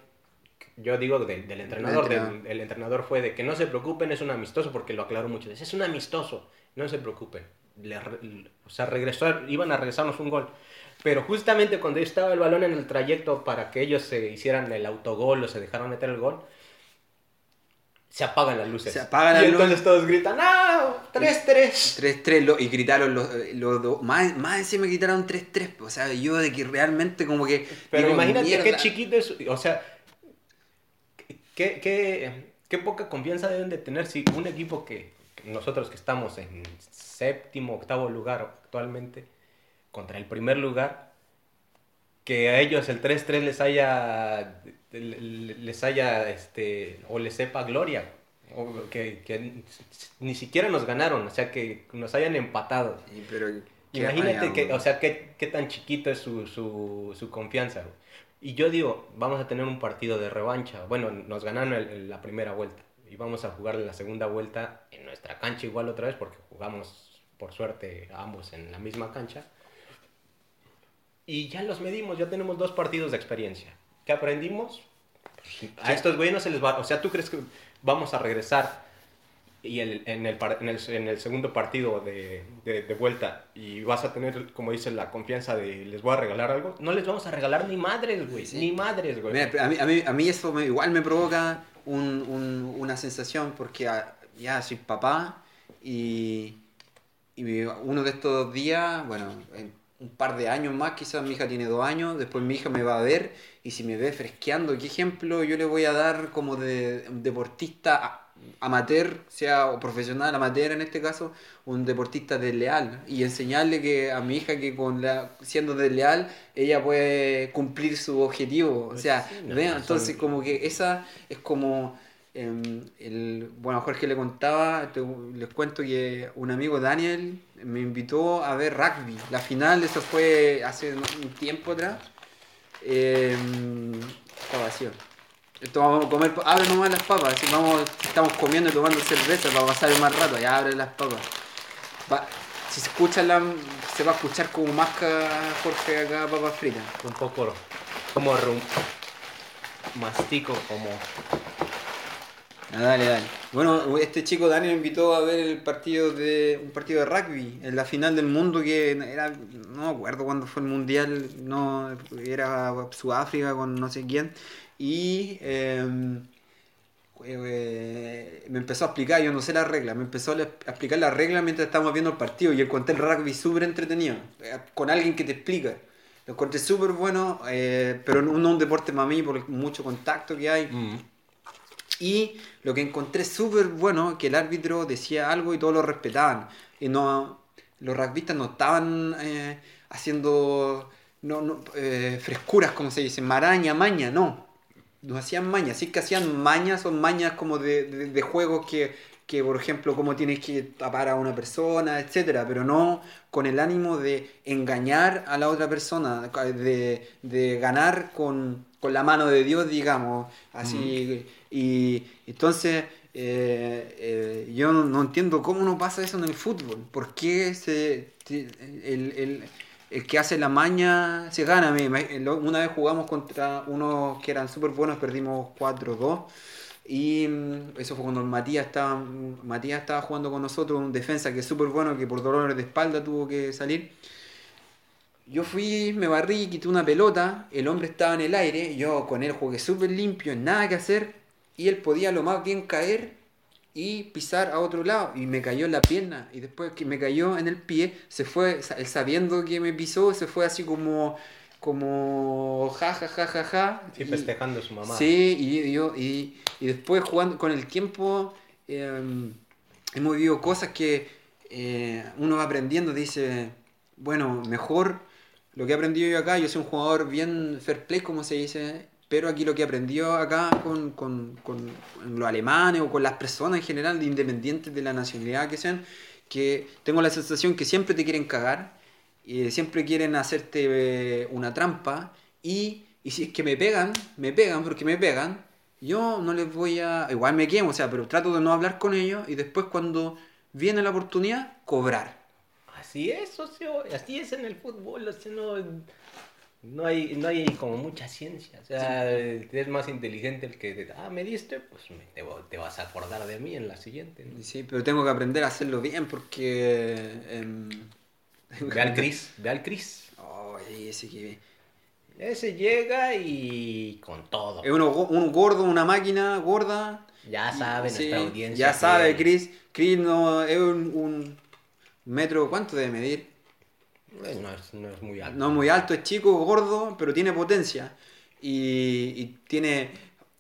yo digo, del, del entrenador, Del el entrenador fue de que no se preocupen, es un amistoso, porque lo aclaró muchas veces, es un amistoso, no se preocupen. Le re- o sea, regresó, iban a regresarnos un gol. Pero justamente cuando estaba el balón en el trayecto para que ellos se hicieran el autogol o se dejaran meter el gol, se apagan las luces. Se apagan las y entonces luces. todos gritan, ¡ah! 3-3. 3-3 lo- y gritaron los, eh, los dos. Más, más encima gritaron 3-3. O sea, yo de que realmente como que. Pero digo, imagínate qué mierda. chiquito es, o sea, qué, qué, qué poca confianza deben de tener si un equipo que nosotros que estamos en séptimo, octavo lugar actualmente, contra el primer lugar, que a ellos el 3-3 les haya, les haya, este, o les sepa gloria, o que, que ni siquiera nos ganaron, o sea, que nos hayan empatado. Sí, pero Imagínate que, o sea, qué, qué tan chiquito es su, su, su confianza. güey. Y yo digo, vamos a tener un partido de revancha. Bueno, nos ganaron el- el- la primera vuelta. Y vamos a jugar la segunda vuelta en nuestra cancha igual otra vez, porque jugamos, por suerte, ambos en la misma cancha. Y ya los medimos, ya tenemos dos partidos de experiencia. ¿Qué aprendimos? Pues, a estos güeyes no se les va... O sea, ¿tú crees que vamos a regresar y el- en, el, en, el, en el segundo partido de, de- de vuelta y vas a tener, como dice, la confianza de les voy a regalar algo? No les vamos a regalar ni madres, güey. Sí. Ni madres, güey. Mira, a, mí, a, mí, a mí eso me- igual me provoca un- un- una sensación porque ah, ya soy papá y, y uno de estos días, bueno, en un par de años más, quizás mi hija tiene dos años, después mi hija me va a ver y si me ve fresqueando, ¿qué ejemplo yo le voy a dar como de deportista amateur, sea o profesional, amateur en este caso, un deportista desleal y enseñarle que a mi hija que con la siendo desleal ella puede cumplir su objetivo, o sea, sí, vean, entonces como que esa es como em, el bueno, Jorge le contaba, les cuento que un amigo Daniel me invitó a ver rugby, la final, eso fue hace un tiempo atrás. Em, vacío. Esto vamos a comer, abre nomás las papas, vamos, estamos comiendo y tomando cerveza para pasar más rato, ya abre las papas. Si se escucha la, se va a escuchar como masca Jorge acá papas fritas. Un poco como rum- mastico, como... Ah, dale, dale. Bueno, este chico Dani me invitó a ver el partido de un partido de rugby en la final del mundo que era no me acuerdo cuándo fue el mundial, no era Sudáfrica con no sé quién y em, eh, me empezó a explicar, yo no sé la regla, me empezó a explicar la regla mientras estábamos viendo el partido y encontré el rugby súper entretenido, eh, con alguien que te explica. Lo encontré súper bueno, eh, pero no, un deporte para mí por mucho contacto que hay. Mm. Y lo que encontré súper bueno, que el árbitro decía algo y todos lo respetaban. Y no, los rugbyistas no estaban eh, haciendo no, no, eh, frescuras, como se dice, maraña, maña, no. No hacían mañas, sí que hacían mañas, son mañas como de, de, de juegos que, que, por ejemplo, cómo tienes que tapar a una persona, etcétera, pero no con el ánimo de engañar a la otra persona, de, de ganar con, con, la mano de Dios, digamos, así. Y entonces eh, eh, yo no, no, entiendo cómo no pasa eso en el fútbol. ¿Por qué se, el, el, el, que hace la maña se gana? Una vez jugamos contra unos que eran súper buenos, perdimos 4-2. Y mm, eso fue cuando Matías estaba, Matías estaba jugando con nosotros, un defensa que es súper bueno, que por dolores de espalda tuvo que salir. Yo fui, me barrí, quité una pelota, el hombre estaba en el aire, yo con él jugué súper limpio, nada que hacer, y él podía lo más bien caer y pisar a otro lado y me cayó en la pierna y después que me cayó en el pie se fue él sabiendo que me pisó se fue así como como ja ja ja ja ja sí, festejando a su mamá. Sí y yo y, y, después jugando con el tiempo eh, hemos vivido cosas que eh, uno va aprendiendo dice bueno mejor lo que he aprendido yo acá yo soy un jugador bien fair play como se dice pero aquí lo que aprendió acá con, con, con, los alemanes o con las personas en general, independientes de la nacionalidad que sean, que tengo la sensación que siempre te quieren cagar, y siempre quieren hacerte eh, una trampa, y, y, si es que me pegan, me pegan porque me pegan, yo no les voy a... Igual me quemo, o sea, pero trato de no hablar con ellos y después cuando viene la oportunidad, cobrar. Así es, socio, así es en el fútbol, o sea, no no hay, no hay como mucha ciencia. O sea, sí. es más inteligente el que, ah, me diste, pues te, te, vas a acordar de mí en la siguiente. ¿no? Sí, pero tengo que aprender a hacerlo bien porque... Eh, ve al Cris, ve al Cris. Oh, ese que... Ese llega y con todo. Es uno, un gordo, una máquina gorda. Ya sabe y, nuestra sí, audiencia. Ya sabe, Chris. Chris no, es un, un metro, ¿cuánto debe medir? No es, no es, muy alto. No es muy alto, es chico, gordo, pero tiene potencia. Y, y tiene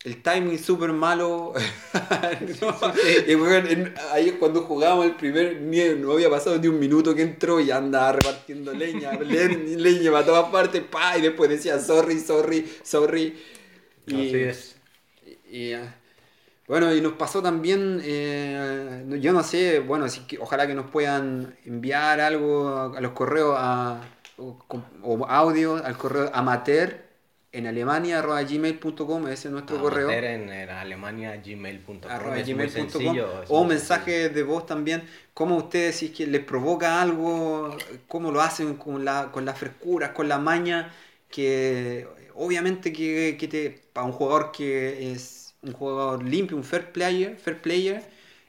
el timing súper malo. no, y bueno, en, ahí cuando jugábamos el primer, no había pasado ni un minuto que entró y andaba repartiendo leña, le, leña para todas partes, pa, y después decía sorry, sorry, sorry. Y, Así es. Y, y, bueno, y nos pasó también, eh, yo no sé, bueno, si, ojalá que nos puedan enviar algo a los correos a, o, o audio al correo amateur en alemania arroba gmail.com ese es nuestro amateur correo. en, en alemania gmail.com es o mensajes de voz también. Cómo ustedes si es que les provoca algo cómo lo hacen con la con las frescuras con la maña que obviamente que, que te para un jugador que es un jugador limpio, un fair player, fair player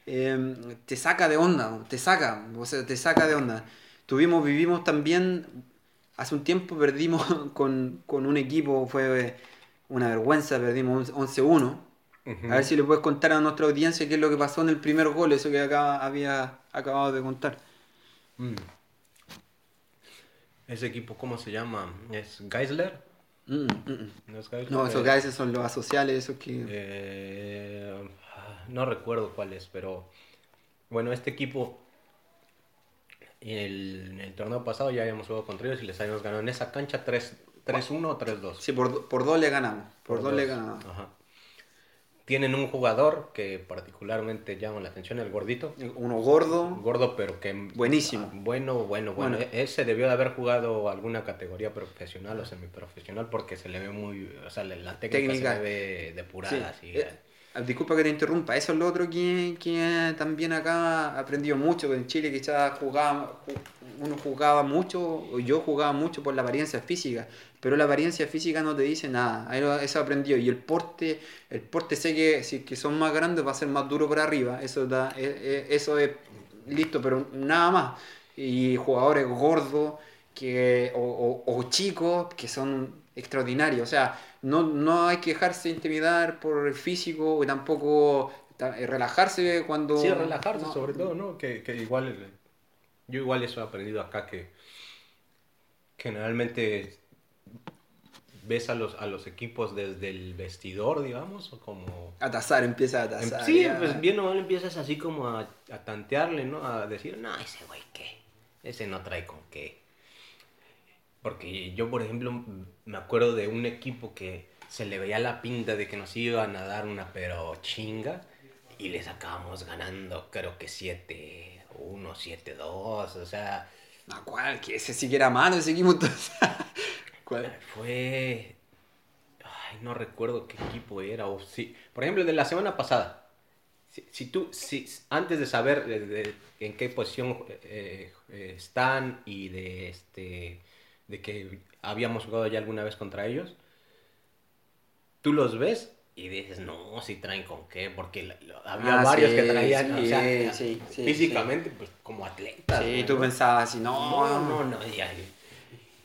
eh, te saca de onda, te saca, o sea, te saca de onda. Tuvimos, vivimos también, hace un tiempo perdimos con, con un equipo, fue una vergüenza, perdimos 11-1. Uh -huh. A ver si le puedes contar a nuestra audiencia qué es lo que pasó en el primer gol, eso que acaba, había acabado de contar. Mm. Ese equipo, ¿cómo se llama? ¿Es Geisler? Mm, mm, ¿No es no, esos guys son los asociales, esos que... Eh, no recuerdo cuál es, pero bueno, este equipo en el, en el, torneo pasado ya habíamos jugado contra ellos y les habíamos ganado en esa cancha 3-1 o 3-2. Sí, por, por dos le ganamos. Por, por dos, dos, le ganamos. Ajá. Tienen un jugador que particularmente llama la atención, el gordito. Uno gordo. Gordo, pero que... Buenísimo. Ah, bueno, bueno, bueno, bueno. Ese debió de haber jugado alguna categoría profesional o semiprofesional porque se le ve muy... O sea, la técnica, técnica. se le ve depurada. Sí. Así, eh, Ah, Disculpa que te interrumpa, eso es lo otro que, que también acá he aprendido mucho, en Chile quizás jugaba, ju- uno jugaba mucho, o yo jugaba mucho por la apariencia física, pero la apariencia física no te dice nada, Ahí lo- eso he aprendido, y el porte, el porte sé que si que son más grandes va a ser más duro por arriba, eso, da, e- e- eso es listo, pero nada más, y jugadores gordos que, o, o- o chicos que son extraordinarios, o sea, no, no hay que dejarse intimidar por el físico y tampoco ta- eh, relajarse cuando... Sí, relajarse no, sobre todo, ¿no? Que, que igual, yo igual eso he aprendido acá, que generalmente ves a los, a los equipos desde el vestidor, digamos, o como... A tasar, empieza a tasar. Sí, ya. pues bien o mal empiezas así como a, a tantearle, ¿no? A decir, no, ese güey qué, ese no trae con qué. Porque yo, por ejemplo, me acuerdo de un equipo que se le veía la pinta de que nos iban a dar una pero chinga y les acabamos ganando, creo que 7-1, 7-2, o sea, No, ¿cuál? Que ese sí que era malo ese equipo. ¿Cuál? fue... Ay, no recuerdo qué equipo era, o sí. Por ejemplo, de la semana pasada. Si, si tú, si, antes de saber de- de en qué posición eh, eh, están y de este de que habíamos jugado ya alguna vez contra ellos, tú los ves y dices, no, si traen con qué, porque la- lo- había Ah, varios sí, que traían, sí, o sea, sí, físicamente, pues como atletas. Sí, ¿no? tú pensabas así, no, No, no, no. Y,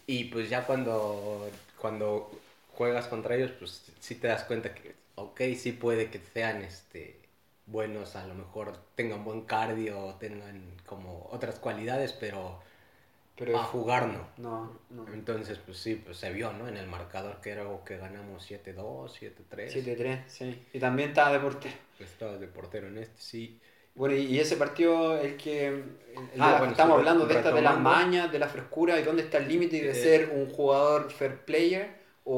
y pues ya cuando, cuando juegas contra ellos, pues sí te das cuenta que, ok, sí puede que sean este, buenos, a lo mejor tengan buen cardio, tengan como otras cualidades, pero Pero a jugar no. No, no. Entonces, pues sí, pues se vio, ¿no? En el marcador que era algo que ganamos 7-2, 7-3. 7-3, sí. Y también estaba de portero. Estaba de portero en este, sí. Bueno, y ese partido, el que. el- de Ah, la- bueno, estamos hablando de esta, de las mañas, de la frescura y dónde está el límite de Eh, ser un jugador fair player o,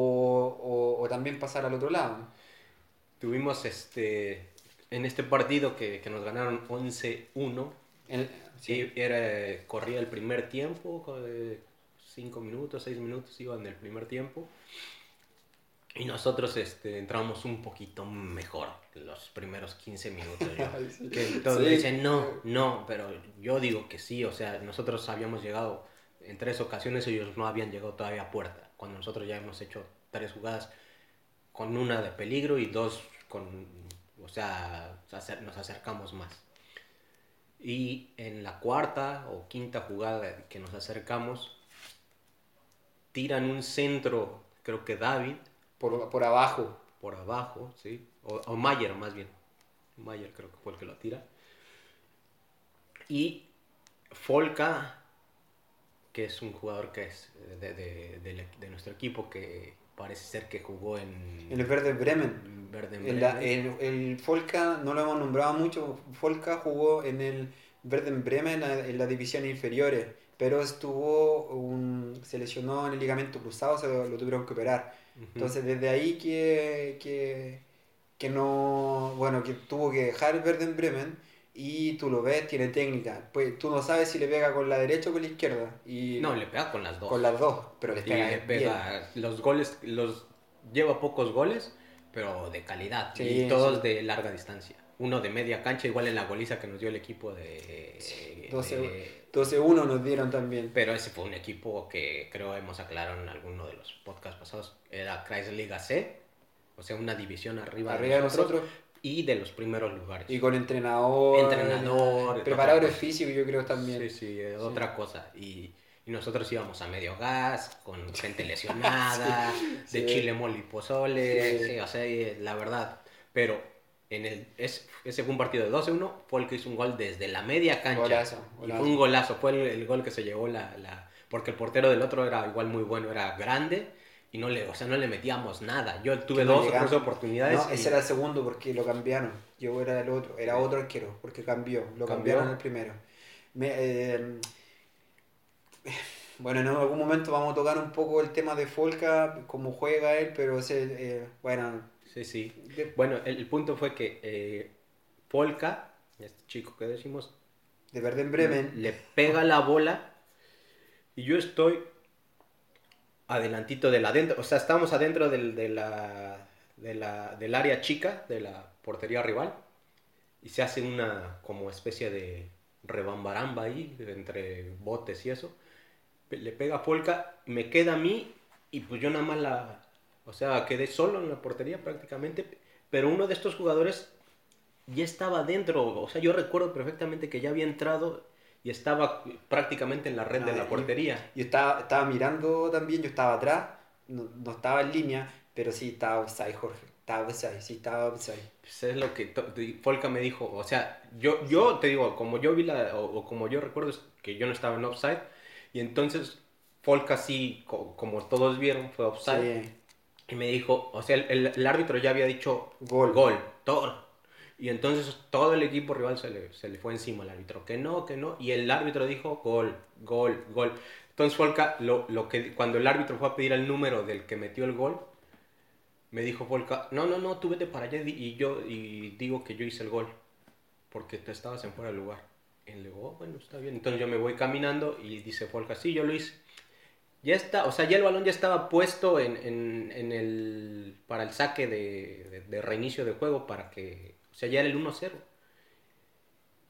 o, o también pasar al otro lado. Tuvimos este, en este partido que, que nos ganaron 11-1. El- Sí, era, corría el primer tiempo, co- de cinco minutos, seis minutos iban del primer tiempo. Y nosotros este, entramos un poquito mejor los primeros 15 minutos. sí. Que todos Sí. dicen no, no, pero yo digo que sí. O sea, nosotros habíamos llegado en tres ocasiones, ellos no habían llegado todavía a puerta. Cuando nosotros ya hemos hecho tres jugadas con una de peligro y dos con, o sea, nos acercamos más. Y en la cuarta o quinta jugada que nos acercamos, tiran un centro, creo que David, por, por abajo. por abajo, ¿sí? O, o Mayer más bien. Mayer creo que fue el que lo tira. Y Folka, que es un jugador que es de, de- nuestro equipo, que parece ser que jugó en... En el Verde Bremen. en Verde El, la- el, el Folka, no lo hemos nombrado mucho, Folka jugó en el Verden Bremen en la, en las divisiones inferiores, pero estuvo un, se lesionó en el ligamento cruzado, se lo, lo tuvieron que operar. Ujú. Entonces desde ahí que, que, que no, bueno, que tuvo que dejar el Verden Bremen y tú lo ves, tiene técnica. Pues tú no sabes si le pega con la derecha o con la izquierda. Y No, le pega con las dos. con las dos, pero le Y pega, bien. los goles, los lleva pocos goles, pero de calidad. Sí, y todos sí. de larga distancia. Uno de media cancha, igual en la goliza que nos dio el equipo de... Sí, de- 12 12-1 nos dieron también. pero ese fue un equipo que creo hemos aclarado en alguno de los podcasts pasados. Era Kreisliga C, o sea, una división arriba, Arriba de nosotros Y de los primeros lugares. y con entrenador, Entrenador, preparadores físicos yo creo también. Sí, sí, es otra cosa. Y, y nosotros íbamos a medio gas, con gente lesionada, sí. de chile mole y pozole, Sí. sí, o sea, la verdad. Pero en el, es, ese fue un partido de 12-1, fue el que hizo un gol desde la media cancha. Golazo, Y fue un golazo, fue el, el gol que se llevó la, la... Porque el portero del otro era igual muy bueno, era grande. Y no le, o sea, no le metíamos nada. Yo tuve no dos o tres oportunidades. No, y- ese era el segundo porque lo cambiaron. Yo era el otro, era otro arquero porque cambió, lo ¿Cambió? cambiaron el primero. Me, eh, bueno, en algún momento vamos a tocar un poco el tema de Folca, cómo juega él, pero ese, eh, bueno, Sí, sí. de, Bueno, el, el punto fue que eh, Polka, este chico que decimos, de Verde en Bremen, le pega la bola y yo estoy adelantito del adentro, o sea, estamos adentro del, de la, de la- del área chica, de la portería rival y se hace una como especie de rebambaramba ahí entre botes y eso. Le pega a Polka, me queda a mí y pues yo nada más la, o sea, quedé solo en la portería prácticamente, pero uno de estos jugadores ya estaba dentro, o sea, yo recuerdo perfectamente que ya había entrado y estaba prácticamente en la red de Ah, la y- portería. Yo estaba, estaba mirando también, yo estaba atrás, no, no estaba en línea, pero sí estaba offside, Jorge. Estaba offside, sí estaba offside. Pues es lo que Folca me dijo, o sea, yo, yo te digo, como yo vi la, o, o como yo recuerdo es que yo no estaba en offside, y entonces Folca sí, co- como todos vieron, fue offside, Sí. Y me dijo, o sea, el, árbitro ya había dicho Gol. gol, todo. Y entonces todo el equipo rival se le, se le fue encima al árbitro, que no, que no, y el árbitro dijo gol, gol, gol. Entonces Folca, lo, lo que, cuando el árbitro fue a pedir el número del que metió el gol, me dijo Folca, no, no, no, tú vete para allá y yo y digo que yo hice el gol, porque te estabas en fuera de lugar. Y le digo, "Oh, bueno, está bien. Entonces yo me voy caminando y dice Folca, sí, yo lo hice. Ya está, o sea, ya el balón ya estaba puesto en, en- en el, para el saque de, de- de reinicio de juego, para que, o sea, ya era el 1-0.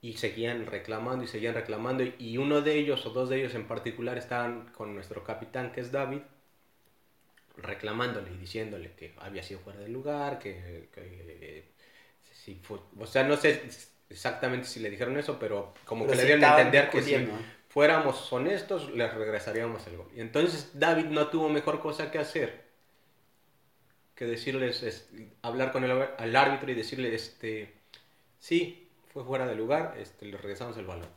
Y seguían reclamando y seguían reclamando. Y uno de ellos, o dos de ellos en particular, estaban con nuestro capitán, que es David, reclamándole y diciéndole que había sido fuera de lugar, que, que si fue, o sea, no sé exactamente si le dijeron eso, pero como Pero que sí le dieron a entender que discutiendo. Fuéramos honestos, les regresaríamos el gol. Y entonces David no tuvo mejor cosa que hacer que decirles, es- hablar con el al árbitro y decirle, este, sí, fue fuera de lugar, este, le regresamos el balón.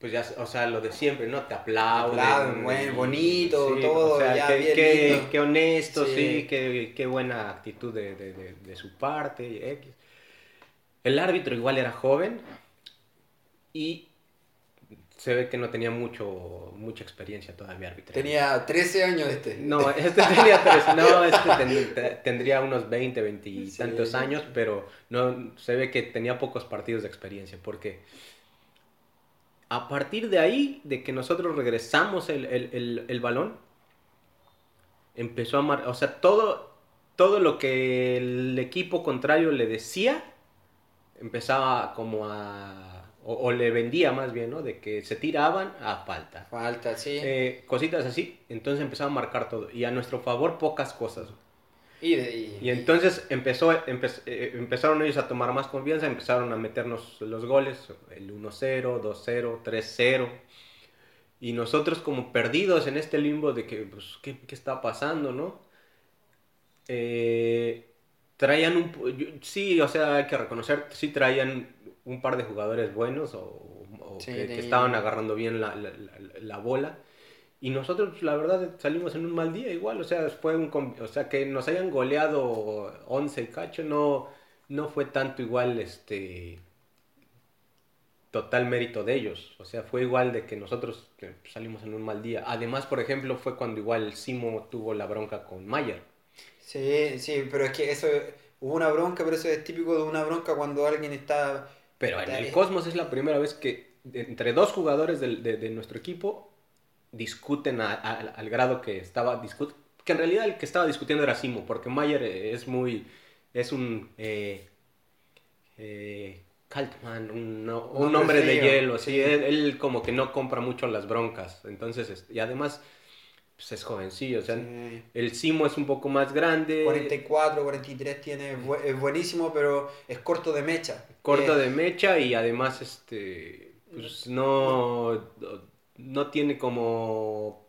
Pues ya, o sea, lo de siempre, ¿no? Te aplauden. Aplauden, bueno, y- bonito, todo, ya qué, bien qué- lindo. qué honesto, sí, Sí. qué, qué buena actitud de, de- de- de su parte. X. El árbitro igual era joven y se ve que no tenía mucho, mucha experiencia todavía arbitrando. Tenía 13 años este. No, este tenía tres, no, este ten- te- tendría unos 20, 20 y Sí. tantos años, pero no, se ve que tenía pocos partidos de experiencia, porque a partir de ahí, de que nosotros regresamos el, el- el- el balón, empezó a mar, o sea, todo, todo lo que el equipo contrario le decía, empezaba como a, o, o le vendía más bien, ¿no? De que se tiraban a falta. Falta, sí. Eh, cositas así, entonces empezaba a marcar todo. Y a nuestro favor pocas cosas. y, de- y- Y entonces empezó, empe- eh, empezaron ellos a tomar más confianza, empezaron a meternos los goles, el 1-0, 2-0, 3-0. Y nosotros como perdidos en este limbo de que, pues, ¿qué, qué está pasando, no? Eh, traían un... yo- sí, o sea, hay que reconocer, sí traían un par de jugadores buenos o, o Sí, que, estaban agarrando bien la, la- la- la bola. Y nosotros, la verdad, salimos en un mal día igual. O sea, fue un, o sea que nos hayan goleado 11 y cacho, no, no fue tanto igual este total mérito de ellos. O sea, fue igual de que nosotros salimos en un mal día. Además, por ejemplo, fue cuando igual Simo tuvo la bronca con Mayer. Sí, sí, pero es que eso, hubo una bronca, pero eso es típico de una bronca cuando alguien está... Pero en el Cosmos es la primera vez que entre dos jugadores de, de nuestro equipo discuten a- a- al grado que estaba discut que en realidad el que estaba discutiendo era Simo, porque Mayer eh, es muy es un eh, eh, Kaltman, un, no- un hombre hombre de hielo, sí, él, él como que no compra mucho las broncas, entonces es- y además pues es jovencillo, o sea, Sí. el Simo es un poco más grande, 44, 43 tiene, es bu- es buenísimo, pero es corto de mecha. corto Eh, de mecha y además este pues no no tiene como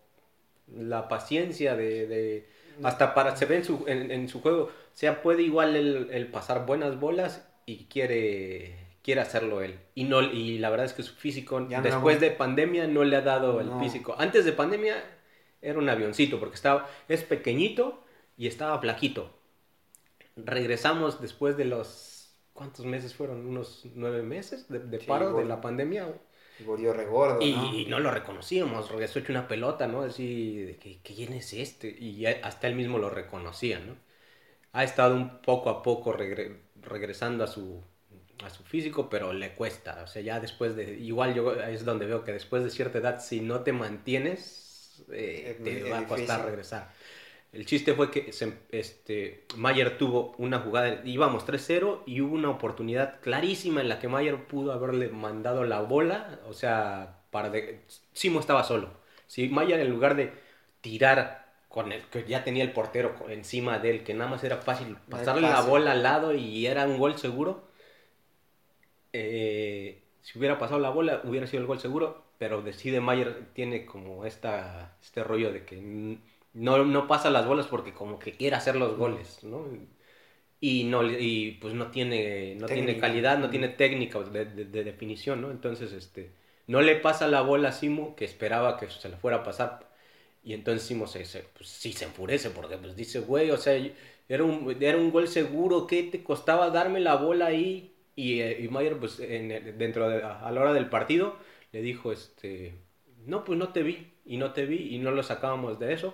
la paciencia de, de- hasta para se ve en su, en, en su juego o sea puede igual el, el pasar buenas bolas y quiere quiere hacerlo él y no y la verdad es que su físico Ya después de pandemia no le ha dado No. el físico antes de pandemia era un avioncito porque estaba es pequeñito y estaba flaquito regresamos después de los ¿cuántos meses fueron? unos nueve meses de, de Sí, paro de la pandemia Volvió regordo, y, ¿no? y no lo reconocíamos, regresó hecho una pelota, ¿no? Así, de que, ¿quién es este? Y hasta él mismo lo reconocía, ¿no? Ha estado un poco a poco regre- regresando a su, a su físico, pero le cuesta. O sea, ya después de. Igual yo es donde veo que después de cierta edad, si no te mantienes, eh, te muy- va a costar difícil. regresar. El chiste fue que se- este, Mayer tuvo una jugada, íbamos 3-0 y hubo una oportunidad clarísima en la que Mayer pudo haberle mandado la bola, o sea, para de... Simo estaba solo. Si Mayer en lugar de tirar con el que ya tenía el portero encima de él, que nada más era fácil pasarle la bola al lado y era un gol seguro, eh, si hubiera pasado la bola hubiera sido el gol seguro, pero decide Mayer tiene como esta, este rollo de que no, no pasa las bolas porque como que quiere hacer los goles, ¿no? Y, no, y pues no tiene, no tiene calidad, no tiene técnica de, de- de definición, ¿no? Entonces, este, no le pasa la bola a Simo que esperaba que se la fuera a pasar. Y entonces Simo se, se- pues, sí se enfurece porque pues dice, güey, o sea, era un, era un gol seguro, ¿qué te costaba darme la bola ahí? Y, eh, y Mayer, pues, en dentro de, a la hora del partido, le dijo, este, no, pues no te vi, y no te vi, y no lo sacábamos de eso.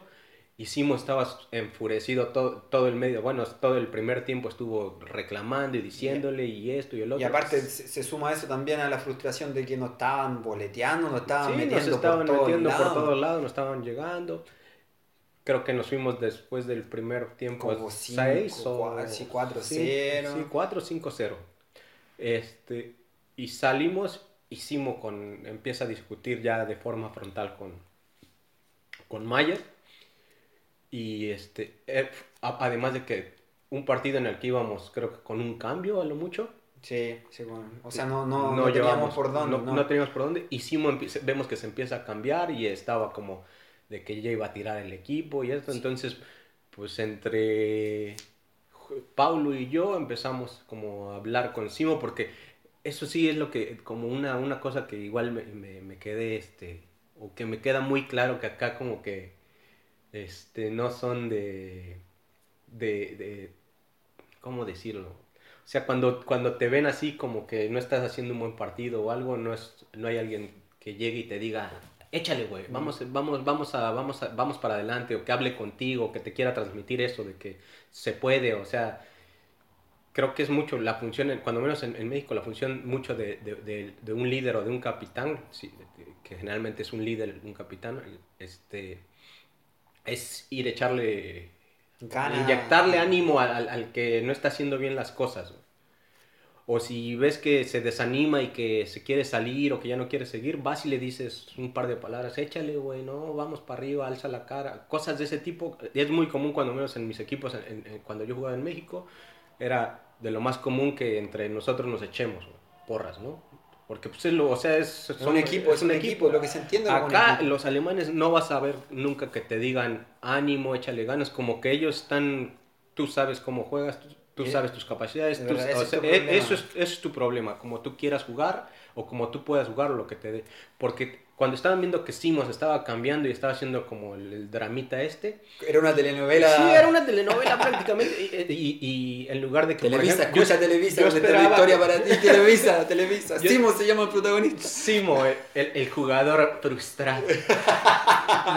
Y Simo estaba enfurecido todo, todo el medio, bueno, todo el primer tiempo estuvo reclamando y diciéndole y esto y el otro. Y aparte se, se suma eso también a la frustración de que nos estaban boleteando, nos estaban Sí, metiendo nos estaban por todos metiendo lados. por todos lados, nos estaban llegando. Creo que nos fuimos después del primer tiempo Como cinco, 6 o cua- sí, cuatro, sí, cero. Sí, 4 5 0. Este, y salimos y Simo con empieza a discutir ya de forma frontal con con Mayer. Y este, eh, además de que un partido en el que íbamos, creo que con un cambio a lo mucho, Sí, sí, bueno, o sea, no, no, no, teníamos llevamos- por dónde. No, teníamos por dónde. Y Simo vemos que se empieza a cambiar y estaba como de que ya iba a tirar el equipo y esto. Entonces, pues entre Paulo y yo empezamos como a hablar con Simo porque eso sí es lo que, como una, una cosa que igual me, me, me quedé, este, o que me queda muy claro que acá como que, este, no son de, de, de ¿cómo decirlo? O sea, cuando, cuando te ven así como que no estás haciendo un buen partido o algo, no, es, no hay alguien que llegue y te diga, échale, güey, vamos, vamos, vamos, a, vamos, a- vamos para adelante, o que hable contigo, que te quiera transmitir eso de que se puede, o sea, creo que es mucho la función, cuando menos en, en México, la función mucho de, de- de- de un líder o de un capitán, sí, que generalmente es un líder, un capitán, este, es ir a echarle Gana. inyectarle ánimo al, al- al que no está haciendo bien las cosas. O si ves que se desanima y que se quiere salir o que ya no quiere seguir, vas y le dices un par de palabras, échale, güey, no, vamos para arriba, alza la cara, cosas de ese tipo. Es muy común cuando menos en mis equipos, en- en- cuando yo jugaba en México, era de lo más común que entre nosotros nos echemos, porras, ¿no? Porque pues es lo, o sea, es, Es un equipo, es un equipo, lo que se entiende Acá los alemanes no vas a ver nunca que te digan ánimo, échale ganas, como que ellos están, tú sabes cómo juegas, tú, tú Y- sabes tus capacidades, de tú- verdad, o sea, e- eso, es, eso es tu problema, como tú quieras jugar o como tú puedas jugar o lo que te dé. Porque cuando estaban viendo que Simos estaba cambiando y estaba haciendo como el, el dramita este, Era una telenovela. sí, era una telenovela prácticamente y, y- y en lugar de que... Televisa, ejemplo, escucha Televisa, yo está la esperaba victoria que- para ti. Televisa, Televisa. Yo- Simo se llama el protagonista. Simo, el, el- el jugador frustrado.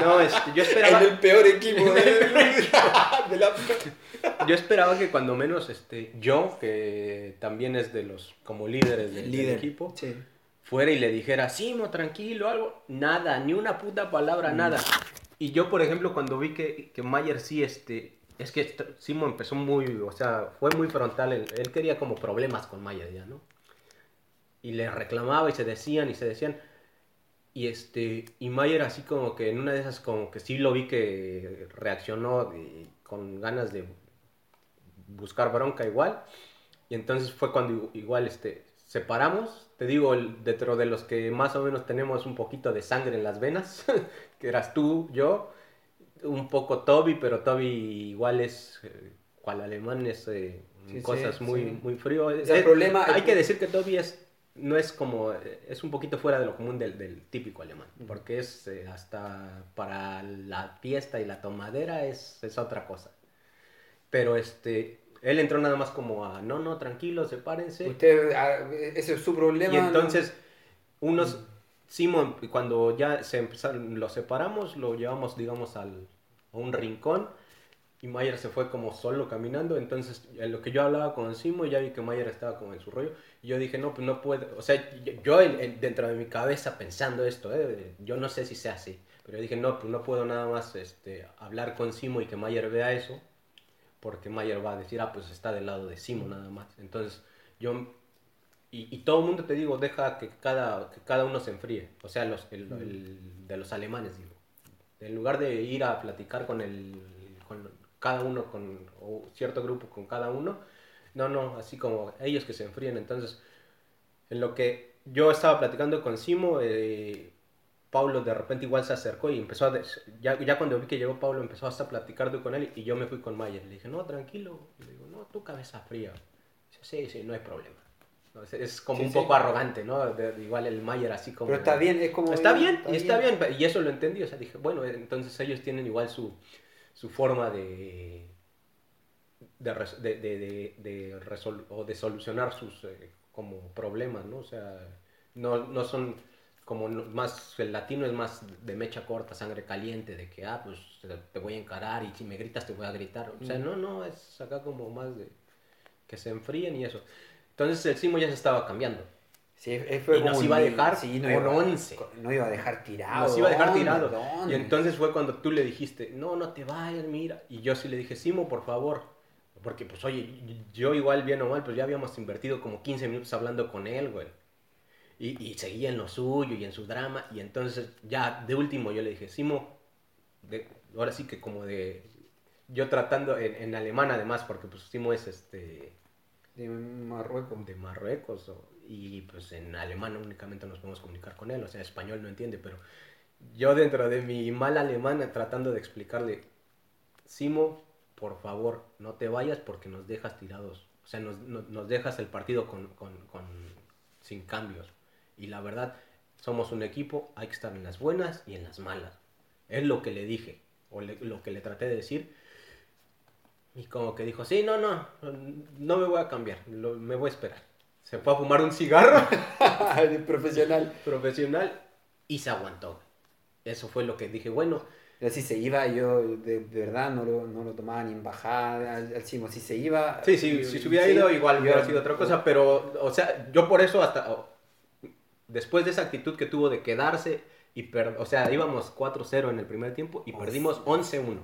No, este, yo esperaba... En el peor equipo de, de la. Yo esperaba que cuando menos este, yo, que también es de los como líderes del, del equipo, Sí. Fuera y le dijera, Simo, tranquilo, algo. Nada, ni una puta palabra, nada. Y yo, por ejemplo, cuando vi que, que Mayer sí, este, es que Simo empezó muy, o sea, fue muy frontal. Él, él quería como problemas con Mayer ya, ¿no? Y le reclamaba y se decían y se decían. Y este, y Mayer así como que en una de esas como que sí lo vi que reaccionó de- con ganas de buscar bronca igual. Y entonces fue cuando igual este, separamos. Te digo, dentro de los que más o menos tenemos un poquito de sangre en las venas, que eras tú, yo, un poco Toby, pero Toby igual es, eh, cual alemán es eh, Sí, sí, cosas muy, sí. muy frío. Sea, el problema- Hay que decir que Toby es, no es como, eh, es un poquito fuera de lo común del, del típico alemán, porque es eh, hasta para la fiesta y la tomadera es, es otra cosa. Pero este, él entró nada más como a, no, no, tranquilo, sepárense. Usted, ah, ese es su problema. Y ¿no? entonces, unos, Simon, cuando ya se empezaron, lo separamos, lo llevamos, digamos, al, a un rincón. Y Mayer se fue como solo caminando. Entonces, en lo que yo hablaba con Simon, ya vi que Mayer estaba como en su rollo. Y yo dije, no, pues no puedo. O sea, yo, yo en- en- dentro de mi cabeza pensando esto, ¿eh? yo no sé si sea así. Pero yo dije, no, pues no puedo nada más este, hablar con Simo y que Mayer vea eso, porque Mayer va a decir, ah, pues está del lado de Simo nada más. Entonces, yo... Y, y todo el mundo, te digo, deja que cada, que cada uno se enfríe. O sea, los, el- el- de los alemanes, digo. En lugar de ir a platicar con, el, con cada uno, con o cierto grupo con cada uno, no, no, así como ellos que se enfríen. Entonces, en lo que yo estaba platicando con Simo, eh, Pablo de repente igual se acercó y empezó a... des- Ya, ya cuando vi que llegó Pablo empezó hasta a platicar con él y yo me fui con Mayer. Le dije, no, tranquilo. Le digo, no, tu cabeza fría. Dice, sí, sí, no hay problema. No, es, es como Sí, un sí. poco arrogante, ¿no? De- de igual el Mayer así como... Pero está bien, es como... Está bien, y está bien, y eso lo entendí, o sea, dije, bueno, entonces ellos tienen igual su, su forma de, de, de, de, de- de resol- o de solucionar sus eh, como problemas, ¿no? O sea, no, no son como más, el latino es más de mecha corta, sangre caliente, de que, ah, pues te, voy a encarar y si me gritas te voy a gritar, o sea, no, no, es acá como más de que se enfríen y eso. Entonces el Simo ya se estaba cambiando. Sí, fue Y nos iba a dejar sí, no con iba, 11. No iba a dejar tirado. Nos iba a dejar tirado. ¿Dónde? Y entonces fue cuando tú le dijiste, no, no te vayas, mira. Y yo sí le dije, Simo, por favor. Porque, pues, oye, yo igual, bien o mal, pues ya habíamos invertido como 15 minutos hablando con él, güey. Y, y seguía en lo suyo y en su drama. Y entonces, ya de último, yo le dije, Simo, de- ahora sí que como de. Yo tratando en, en alemán, además, porque, pues, Simo es este De Marruecos. de Marruecos o- y pues en alemán únicamente nos podemos comunicar con él, o sea, español no entiende, pero yo dentro de mi mal alemán tratando de explicarle, Simo, por favor, no te vayas porque nos dejas tirados, o sea, nos, no- nos dejas el partido con, con- con- sin cambios. Y la verdad, somos un equipo, hay que estar en las buenas y en las malas. Es lo que le dije, o le- lo que le traté de decir. Y como que dijo, sí, no, no, no me voy a cambiar, lo- me voy a esperar. Se fue a fumar un cigarro profesional. profesional y se aguantó. Eso fue lo que dije, bueno, Pero si se iba, yo de, de verdad no lo, no lo tomaba ni en bajada al, al Simo. Si se iba. sí, sí, si se hubiera ido igual hubiera sido otra cosa, pero, o sea, yo por eso hasta, después de esa actitud que tuvo de quedarse y, per- o sea, íbamos 4-0 en el primer tiempo y perdimos sí. 11-1.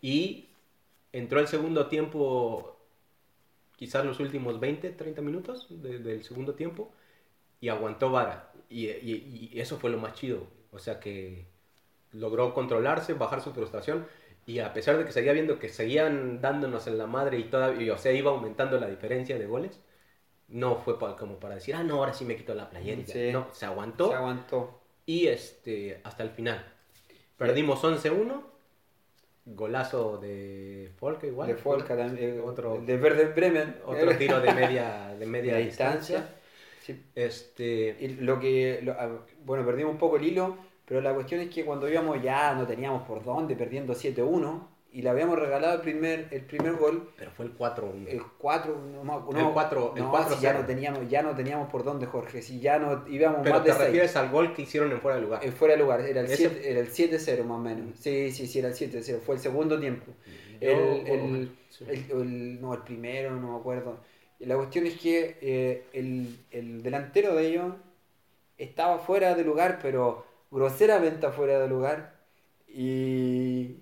Y entró el segundo tiempo, quizás los últimos 20, 30 minutos de- del segundo tiempo, y aguantó vara. Y, y- y eso fue lo más chido. O sea que logró controlarse, bajar su frustración. Y a pesar de que seguía viendo que seguían dándonos en la madre y todavía, o sea, iba aumentando la diferencia de goles, no fue como para decir, ah, no, ahora sí me quito la ya". Sí. No, se aguantó Se aguantó. y este, hasta el final. Perdimos 11-1, golazo de Folke igual. de Folca también. eh, Otro- De Verde Bremen. Otro tiro de media, de media de distancia. Sí. Este, Y lo que, lo- ah, bueno, perdimos un poco el hilo, pero la cuestión es que cuando íbamos ya no teníamos por dónde, perdiendo 7-1, y le habíamos regalado el primer, el primer gol, pero fue el 4-1. el 4, no, El no, cuatro- el no, cuatro si ya no teníamos, ya no teníamos por dónde, Jorge, si ya no íbamos Pero más de te 6. refieres al gol que hicieron en fuera de lugar. Eh, fuera de lugar, era el Ese- 7 era el 7-0 más o menos. Sí, sí, sí, era el 7-0, fue el segundo tiempo. Yo- El, el- sí. el- no, el primero, no me acuerdo. La cuestión es que eh, el, el delantero de ellos estaba fuera de lugar, pero groseramente fuera de lugar. Y,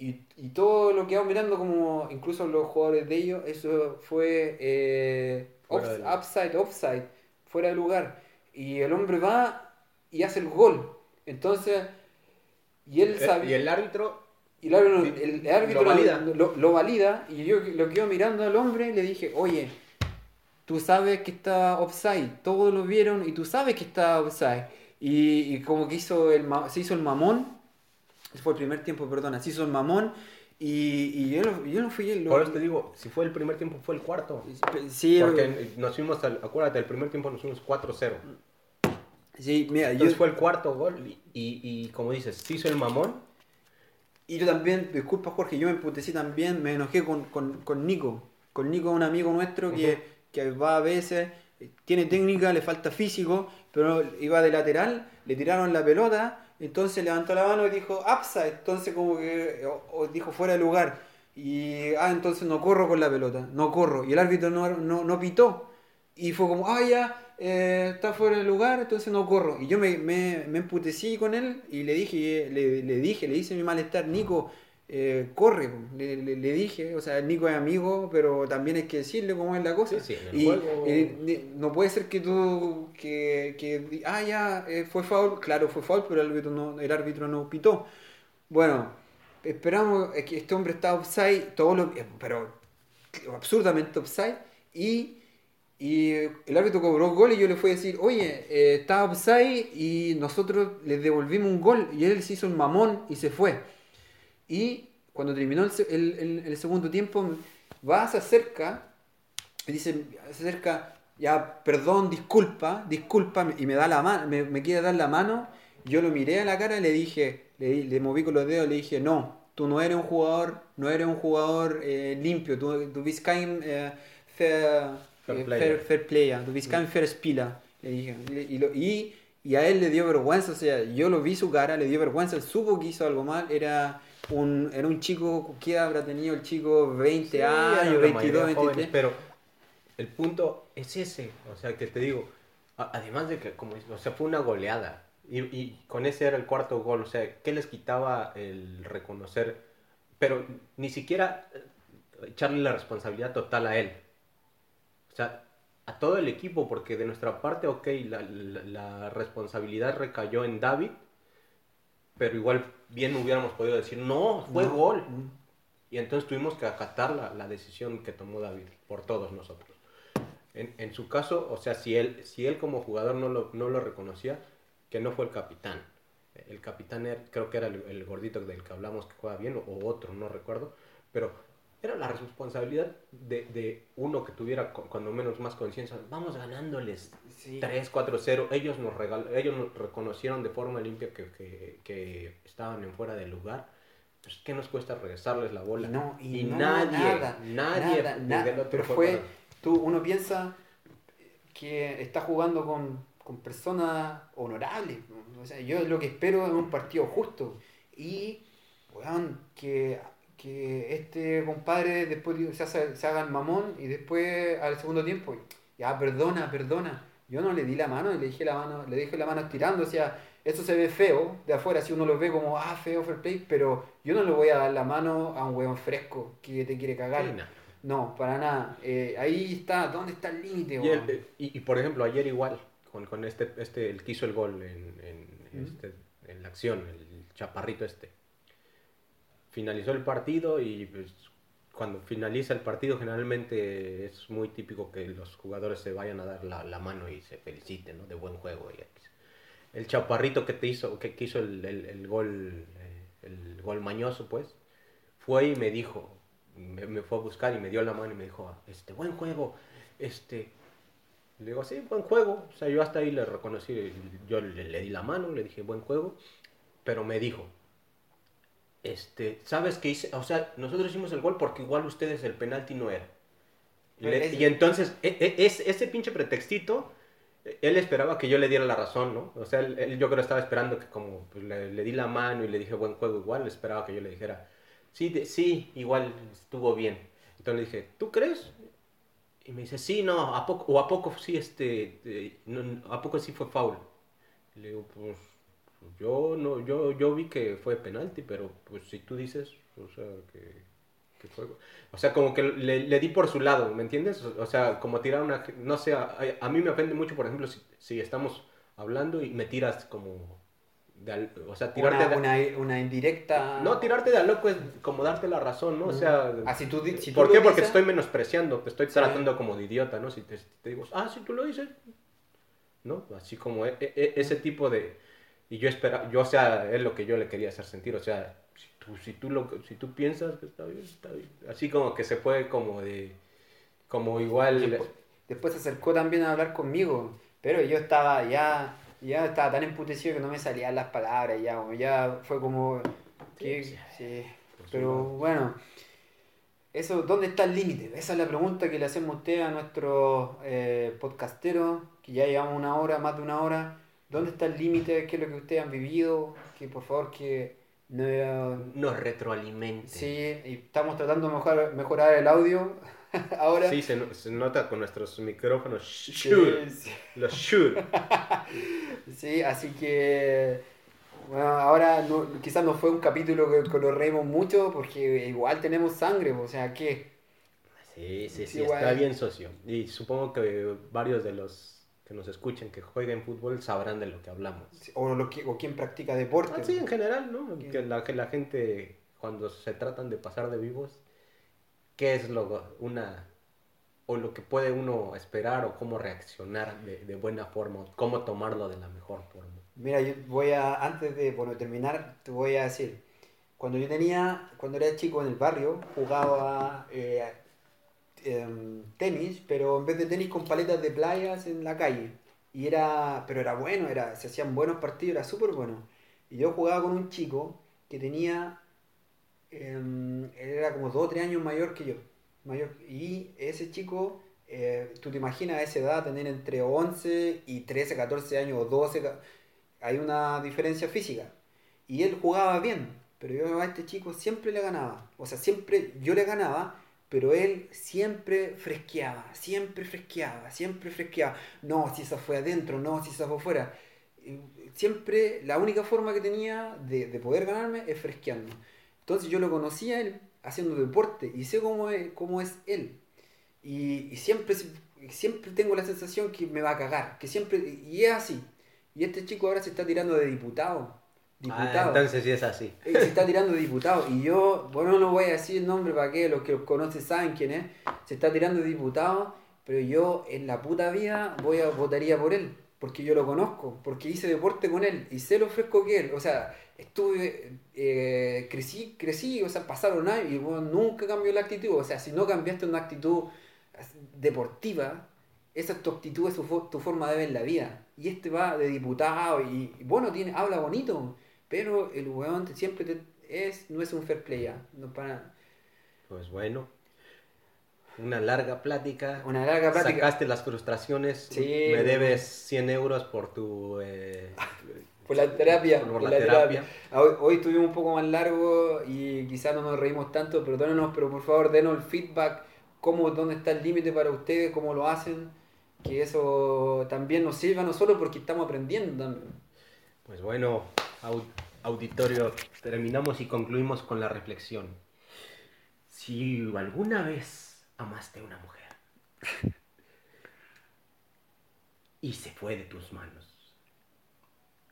y, y todo lo que vamos mirando, como incluso los jugadores de ellos, eso fue eh, off- de upside, offside, fuera de lugar. Y el hombre va y hace el gol. Entonces, y él Eh, sabe. Y el árbitro, Y el árbitro, Sí, el árbitro lo valida. Lo, lo valida y yo lo quedo mirando al hombre y le dije, oye, tú sabes que está offside, todos lo vieron y tú sabes que está offside. Y, y como que hizo el, se hizo el mamón, fue el primer tiempo, perdona, se hizo el mamón y, y yo, no, yo no fui el... por eso te digo, si fue el primer tiempo, fue el cuarto. Sí, Porque nos fuimos, al, acuérdate, el primer tiempo nos fuimos 4-0. sí, mira, yo, Entonces fue el cuarto gol y, y, y como dices, se hizo el mamón. y yo también, disculpa Jorge, yo me emputecí también, me enojé con, con, con Nico. Con Nico, un amigo nuestro que, Ujú. que va a veces, tiene técnica, le falta físico, pero iba de lateral, le tiraron la pelota, entonces levantó la mano y dijo, upside, entonces como que dijo fuera de lugar. Y, ah, entonces no corro con la pelota, no corro. Y el árbitro no, no, no pitó. Y fue como, ah, ya, eh, está fuera del lugar, entonces no corro. Y yo me, me, me emputecí con él y le dije, le, le dije, le hice mi malestar, Nico, eh, corre, po". le, le- le dije, o sea, el Nico es amigo, pero también hay que decirle cómo es la cosa. Sí, sí, y juego- eh, no puede ser que tú, que, que ah, ya, eh, fue foul, claro, fue foul, pero el árbitro no, el árbitro no pitó. Bueno, esperamos, es que este hombre está offside, todo lo, pero absurdamente offside, y, y el árbitro cobró gol y yo le fui a decir, oye, eh, está offside y nosotros le devolvimos un gol, y él se hizo un mamón y se fue. Y cuando terminó el, el- el- segundo tiempo, va, se acerca, y dice, se acerca, ya, perdón, disculpa, disculpa, y me da la mano, me, me quiere dar la mano, yo lo miré a la cara y le dije, le, le moví con los dedos, le dije, no, tú no eres un jugador, no eres un jugador eh, limpio, tú, tú kein eh, fair, Fair eh, player. fair, fair player, tú kein fair spieler, le dije, y, lo- y, y a él le dio vergüenza, o sea, yo lo vi su cara, le dio vergüenza, él supo que hizo algo mal, era un, era un chico, ¿qué habrá tenido el chico? 20 Sí, eran años, la 22, mayoría 23. jóvenes, pero el punto es ese, o sea, que te digo, además de que, como, o sea, fue una goleada, y, y con ese era el cuarto gol, o sea, ¿qué les quitaba el reconocer? Pero ni siquiera eh, echarle la responsabilidad total a él. O sea, a todo el equipo, porque de nuestra parte, ok, la, la- la responsabilidad recayó en David, pero igual bien hubiéramos podido decir, no, fue No. gol. Mm. Y entonces tuvimos que acatar la, la decisión que tomó David por todos nosotros. En, en su caso, o sea, si él, si él como jugador no lo, no lo reconocía, que no fue el capitán. El capitán era- creo que era el, el gordito del que hablamos que juega bien, o otro, no recuerdo. Pero era la responsabilidad de, de uno que tuviera cu- cuando menos más conciencia. Vamos ganándoles Sí. 3, 4, 0. Ellos nos, regal ellos nos reconocieron de forma limpia que, que, que estaban en fuera del lugar. Pues, ¿qué nos cuesta regresarles la bola? Y no, y no, nadie, nada, nadie nada, nada. Pero fue tú, uno piensa que está jugando con, con personas honorables. ¿no? O sea, yo lo que espero es un partido justo. Y, weón, que, que este compadre después se, hace- se haga el mamón y después al segundo tiempo, ya, perdona, perdona. Yo no le di la mano y le dije la mano, le dije la mano estirando, o sea, eso se ve feo de afuera, si uno lo ve como, ah, feo, fair play, pero yo no le voy a dar la mano a un weón fresco que te quiere cagar. Sí, no. No, para nada. Eh, ahí está, ¿dónde está el límite, Y, el- y, y, por ejemplo, ayer igual, con, con este, este, el que hizo el gol en, este- en la acción, el chaparrito este. Finalizó el partido y pues, cuando finaliza el partido generalmente es muy típico que los jugadores se vayan a dar la, la mano y se feliciten, ¿no? De buen juego. el chaparrito que te hizo, que, hizo el, el- el gol, eh, el gol mañoso, pues, fue y me dijo, me, fue a buscar y me dio la mano y me dijo, este, buen juego, este, le digo, sí, buen juego, o sea, yo hasta ahí le reconocí, yo le di la mano, le dije, buen juego, pero me dijo, este, ¿sabes qué hice? O sea, nosotros hicimos el gol porque igual ustedes el penalti no era. Y, le- Pero es- y entonces, e- e- es- ese pinche pretextito, él esperaba que yo le diera la razón, ¿no? O sea, él, él yo creo estaba esperando que como pues, le, le di la mano y le dije buen juego igual, esperaba que yo le dijera, sí, de- sí, igual estuvo bien. Entonces le dije, ¿tú crees? Y me dice, sí, no, ¿a poco, o a poco sí, este, no, a poco sí fue foul? Le digo, pues, yo no, yo, yo vi que fue penalti, pero pues si tú dices, o sea, que, que fue... O sea, como que le, le di por su lado, ¿me entiendes? O sea, como tirar una... No sé, a, a mí me ofende mucho, por ejemplo, si, si estamos hablando y me tiras como... De al- o sea, tirarte Una, de... una, una indirecta. No, tirarte de a loco es como darte la razón, ¿no? O sea... Ah, si tú, si tú ¿Por qué? Porque te dices- estoy menospreciando, te estoy Sí. tratando como de idiota, ¿no? Si te, digo, ah, si tú lo dices, ¿no? Así como e- e- ese tipo de... Y yo espera, yo, o sea, es lo que yo le quería hacer sentir, o sea, si tú, si tú, lo, si tú piensas que está bien, está bien. Así como que se puede como de... Como igual... Después, después se acercó también a hablar conmigo, pero yo estaba ya, ya estaba tan emputecido que no me salían las palabras, ya, ya fue como, que- Sí, sí, pero no. bueno, eso, ¿dónde está el límite? Esa es la pregunta que le hacemos a usted a nuestro eh, podcastero, que ya llevamos una hora, más de una hora, ¿dónde está el límite? ¿Qué es lo que ustedes han vivido? Que por favor que no, Nos retroalimente. Sí, y estamos tratando de mejorar, mejorar el audio. Ahora. Sí, se, no- se nota con nuestros micrófonos. Sí, Shure. sí. Los Shure. Sí, así que bueno, ahora no- quizás no fue un capítulo que, que nos reímos mucho porque igual tenemos sangre, o sea, ¿qué? Sí, sí, Sí, sí, igual. está bien socio. Y supongo que varios de los que nos escuchen que jueguen fútbol sabrán de lo que hablamos. O, lo que, o quien practica deporte. Ah, sí, en general, ¿no? Que la, que la gente, cuando se tratan de pasar de vivos, ¿qué es lo, una, o lo que puede uno esperar o cómo reaccionar de, de buena forma, o cómo tomarlo de la mejor forma? Mira, yo voy a, antes de bueno, terminar, te voy a decir, cuando yo tenía, cuando era chico en el barrio, jugaba eh, em, tenis, pero en vez de tenis con paletas de playas en la calle. Y era, pero era bueno, era, se hacían buenos partidos, era súper bueno. Y yo jugaba con un chico que tenía, él era como 2 o 3 años mayor que yo. Mayor, y ese chico, eh, tú te imaginas a esa edad tener entre 11 y 13, 14 años o 12, ca- hay una diferencia física. Y él jugaba bien, pero yo a este chico siempre le ganaba. O sea, siempre yo le ganaba, pero él siempre fresqueaba, siempre fresqueaba, siempre fresqueaba. No, si esa fue adentro, no, si esa fue afuera. Y Siempre, la única forma que tenía de, de poder ganarme es fresqueando. Entonces yo lo conocí a él haciendo deporte y sé cómo es, cómo es él. Y, y siempre, siempre tengo la sensación que me va a cagar, que siempre, y es así. Y este chico ahora se está tirando de diputado. Ah, Diputado. entonces sí es así. Eh, se está tirando de diputado. Y yo, bueno, no voy a decir el nombre para que los que los conocen saben quién es. Se está tirando de diputado, pero yo en la puta vida voy a votaría por él. Porque yo lo conozco, porque hice deporte con él y sé lo fresco que él. O sea, estuve, eh, crecí, crecí, o sea, pasaron años y bueno, nunca cambió la actitud. O sea, si no cambiaste una actitud deportiva, esa es tu actitud, es tu, fo- tu forma de ver la vida. Y este va de diputado y, y bueno, tiene, habla bonito, pero el weón siempre te- es, no es un fair play, ¿ah? no para Pues bueno, una larga plática. una larga plática. Sacaste las frustraciones. Sí, me debes 100 euros por tu... eh, Por la terapia, Por por la la terapia. terapia. Hoy, hoy estuvimos un poco más largo y quizás no nos reímos tanto, perdónenos, pero por favor denos el feedback, cómo, dónde está el límite para ustedes, cómo lo hacen, que eso también nos sirva no solo porque estamos aprendiendo también. Pues bueno, auditorio, terminamos y concluimos con la reflexión. Si alguna vez amaste a una mujer y se fue de tus manos,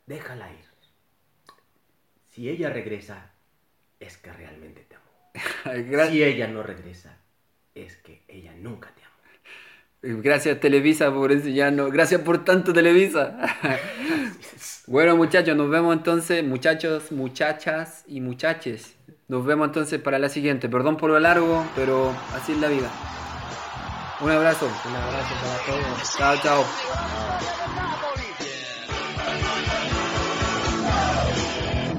déjala ir. Si ella regresa, es que realmente te amó. Si ella no regresa, es que ella nunca te amó. Gracias Televisa por enseñarnos, gracias por tanto Televisa. bueno muchachos, nos vemos entonces, muchachos, muchachas y muchaches. Nos vemos entonces para la siguiente. Perdón por lo largo, pero así es la vida. Un abrazo. Un abrazo para todos. Chao, chao.